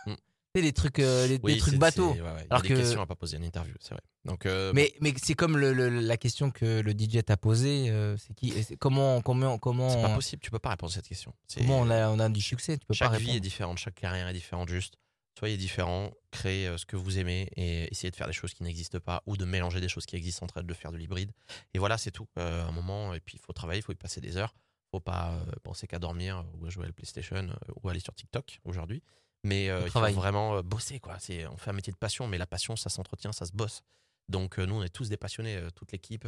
Mm, mm. C'est des trucs, euh, des Oui, trucs bateaux. ouais, ouais, Il y a Alors des que- questions à pas poser en interview, c'est vrai. Donc, euh, Mais, mais c'est comme le- le- la question que le DJ t'a posée. euh, c'est qui Comment comment comment c'est pas possible. Tu peux pas répondre à cette question. Comment on a on a du succès Tu peux chaque pas vie est différente, chaque carrière est différente. Juste, soyez différent, créez euh, ce que vous aimez et essayez de faire des choses qui n'existent pas ou de mélanger des choses qui existent entre elles, de faire de l'hybride. Et voilà, c'est tout. Euh, un moment, et puis il faut travailler, il faut y passer des heures. faut pas euh, penser qu'à dormir ou à jouer à la PlayStation ou aller sur TikTok aujourd'hui. Mais euh, il faut vraiment bosser. Quoi. C'est, on fait un métier de passion, mais la passion, ça s'entretient, ça se bosse. Donc nous, on est tous des passionnés, toute l'équipe.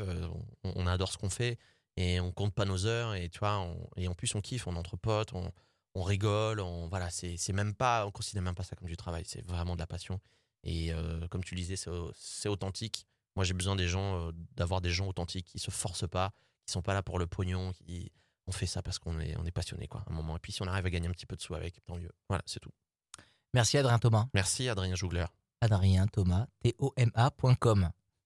on, on adore ce qu'on fait et on compte pas nos heures. Et tu vois, on- et en plus, on kiffe, on entre potes, on, on rigole, on voilà, c'est c'est même pas, on considère même pas ça comme du travail, c'est vraiment de la passion. Et euh, comme tu le disais, c'est au- c'est authentique. Moi, j'ai besoin des gens, euh, d'avoir des gens authentiques qui se forcent pas, qui sont pas là pour le pognon, qui on fait ça parce qu'on est on est passionné quoi, à un moment. Et puis si on arrive à gagner un petit peu de sous avec, tant mieux. Voilà, c'est tout. Merci Adrien Thomas. Merci Adrien Jougler. Adrien Thomas T O M A.com.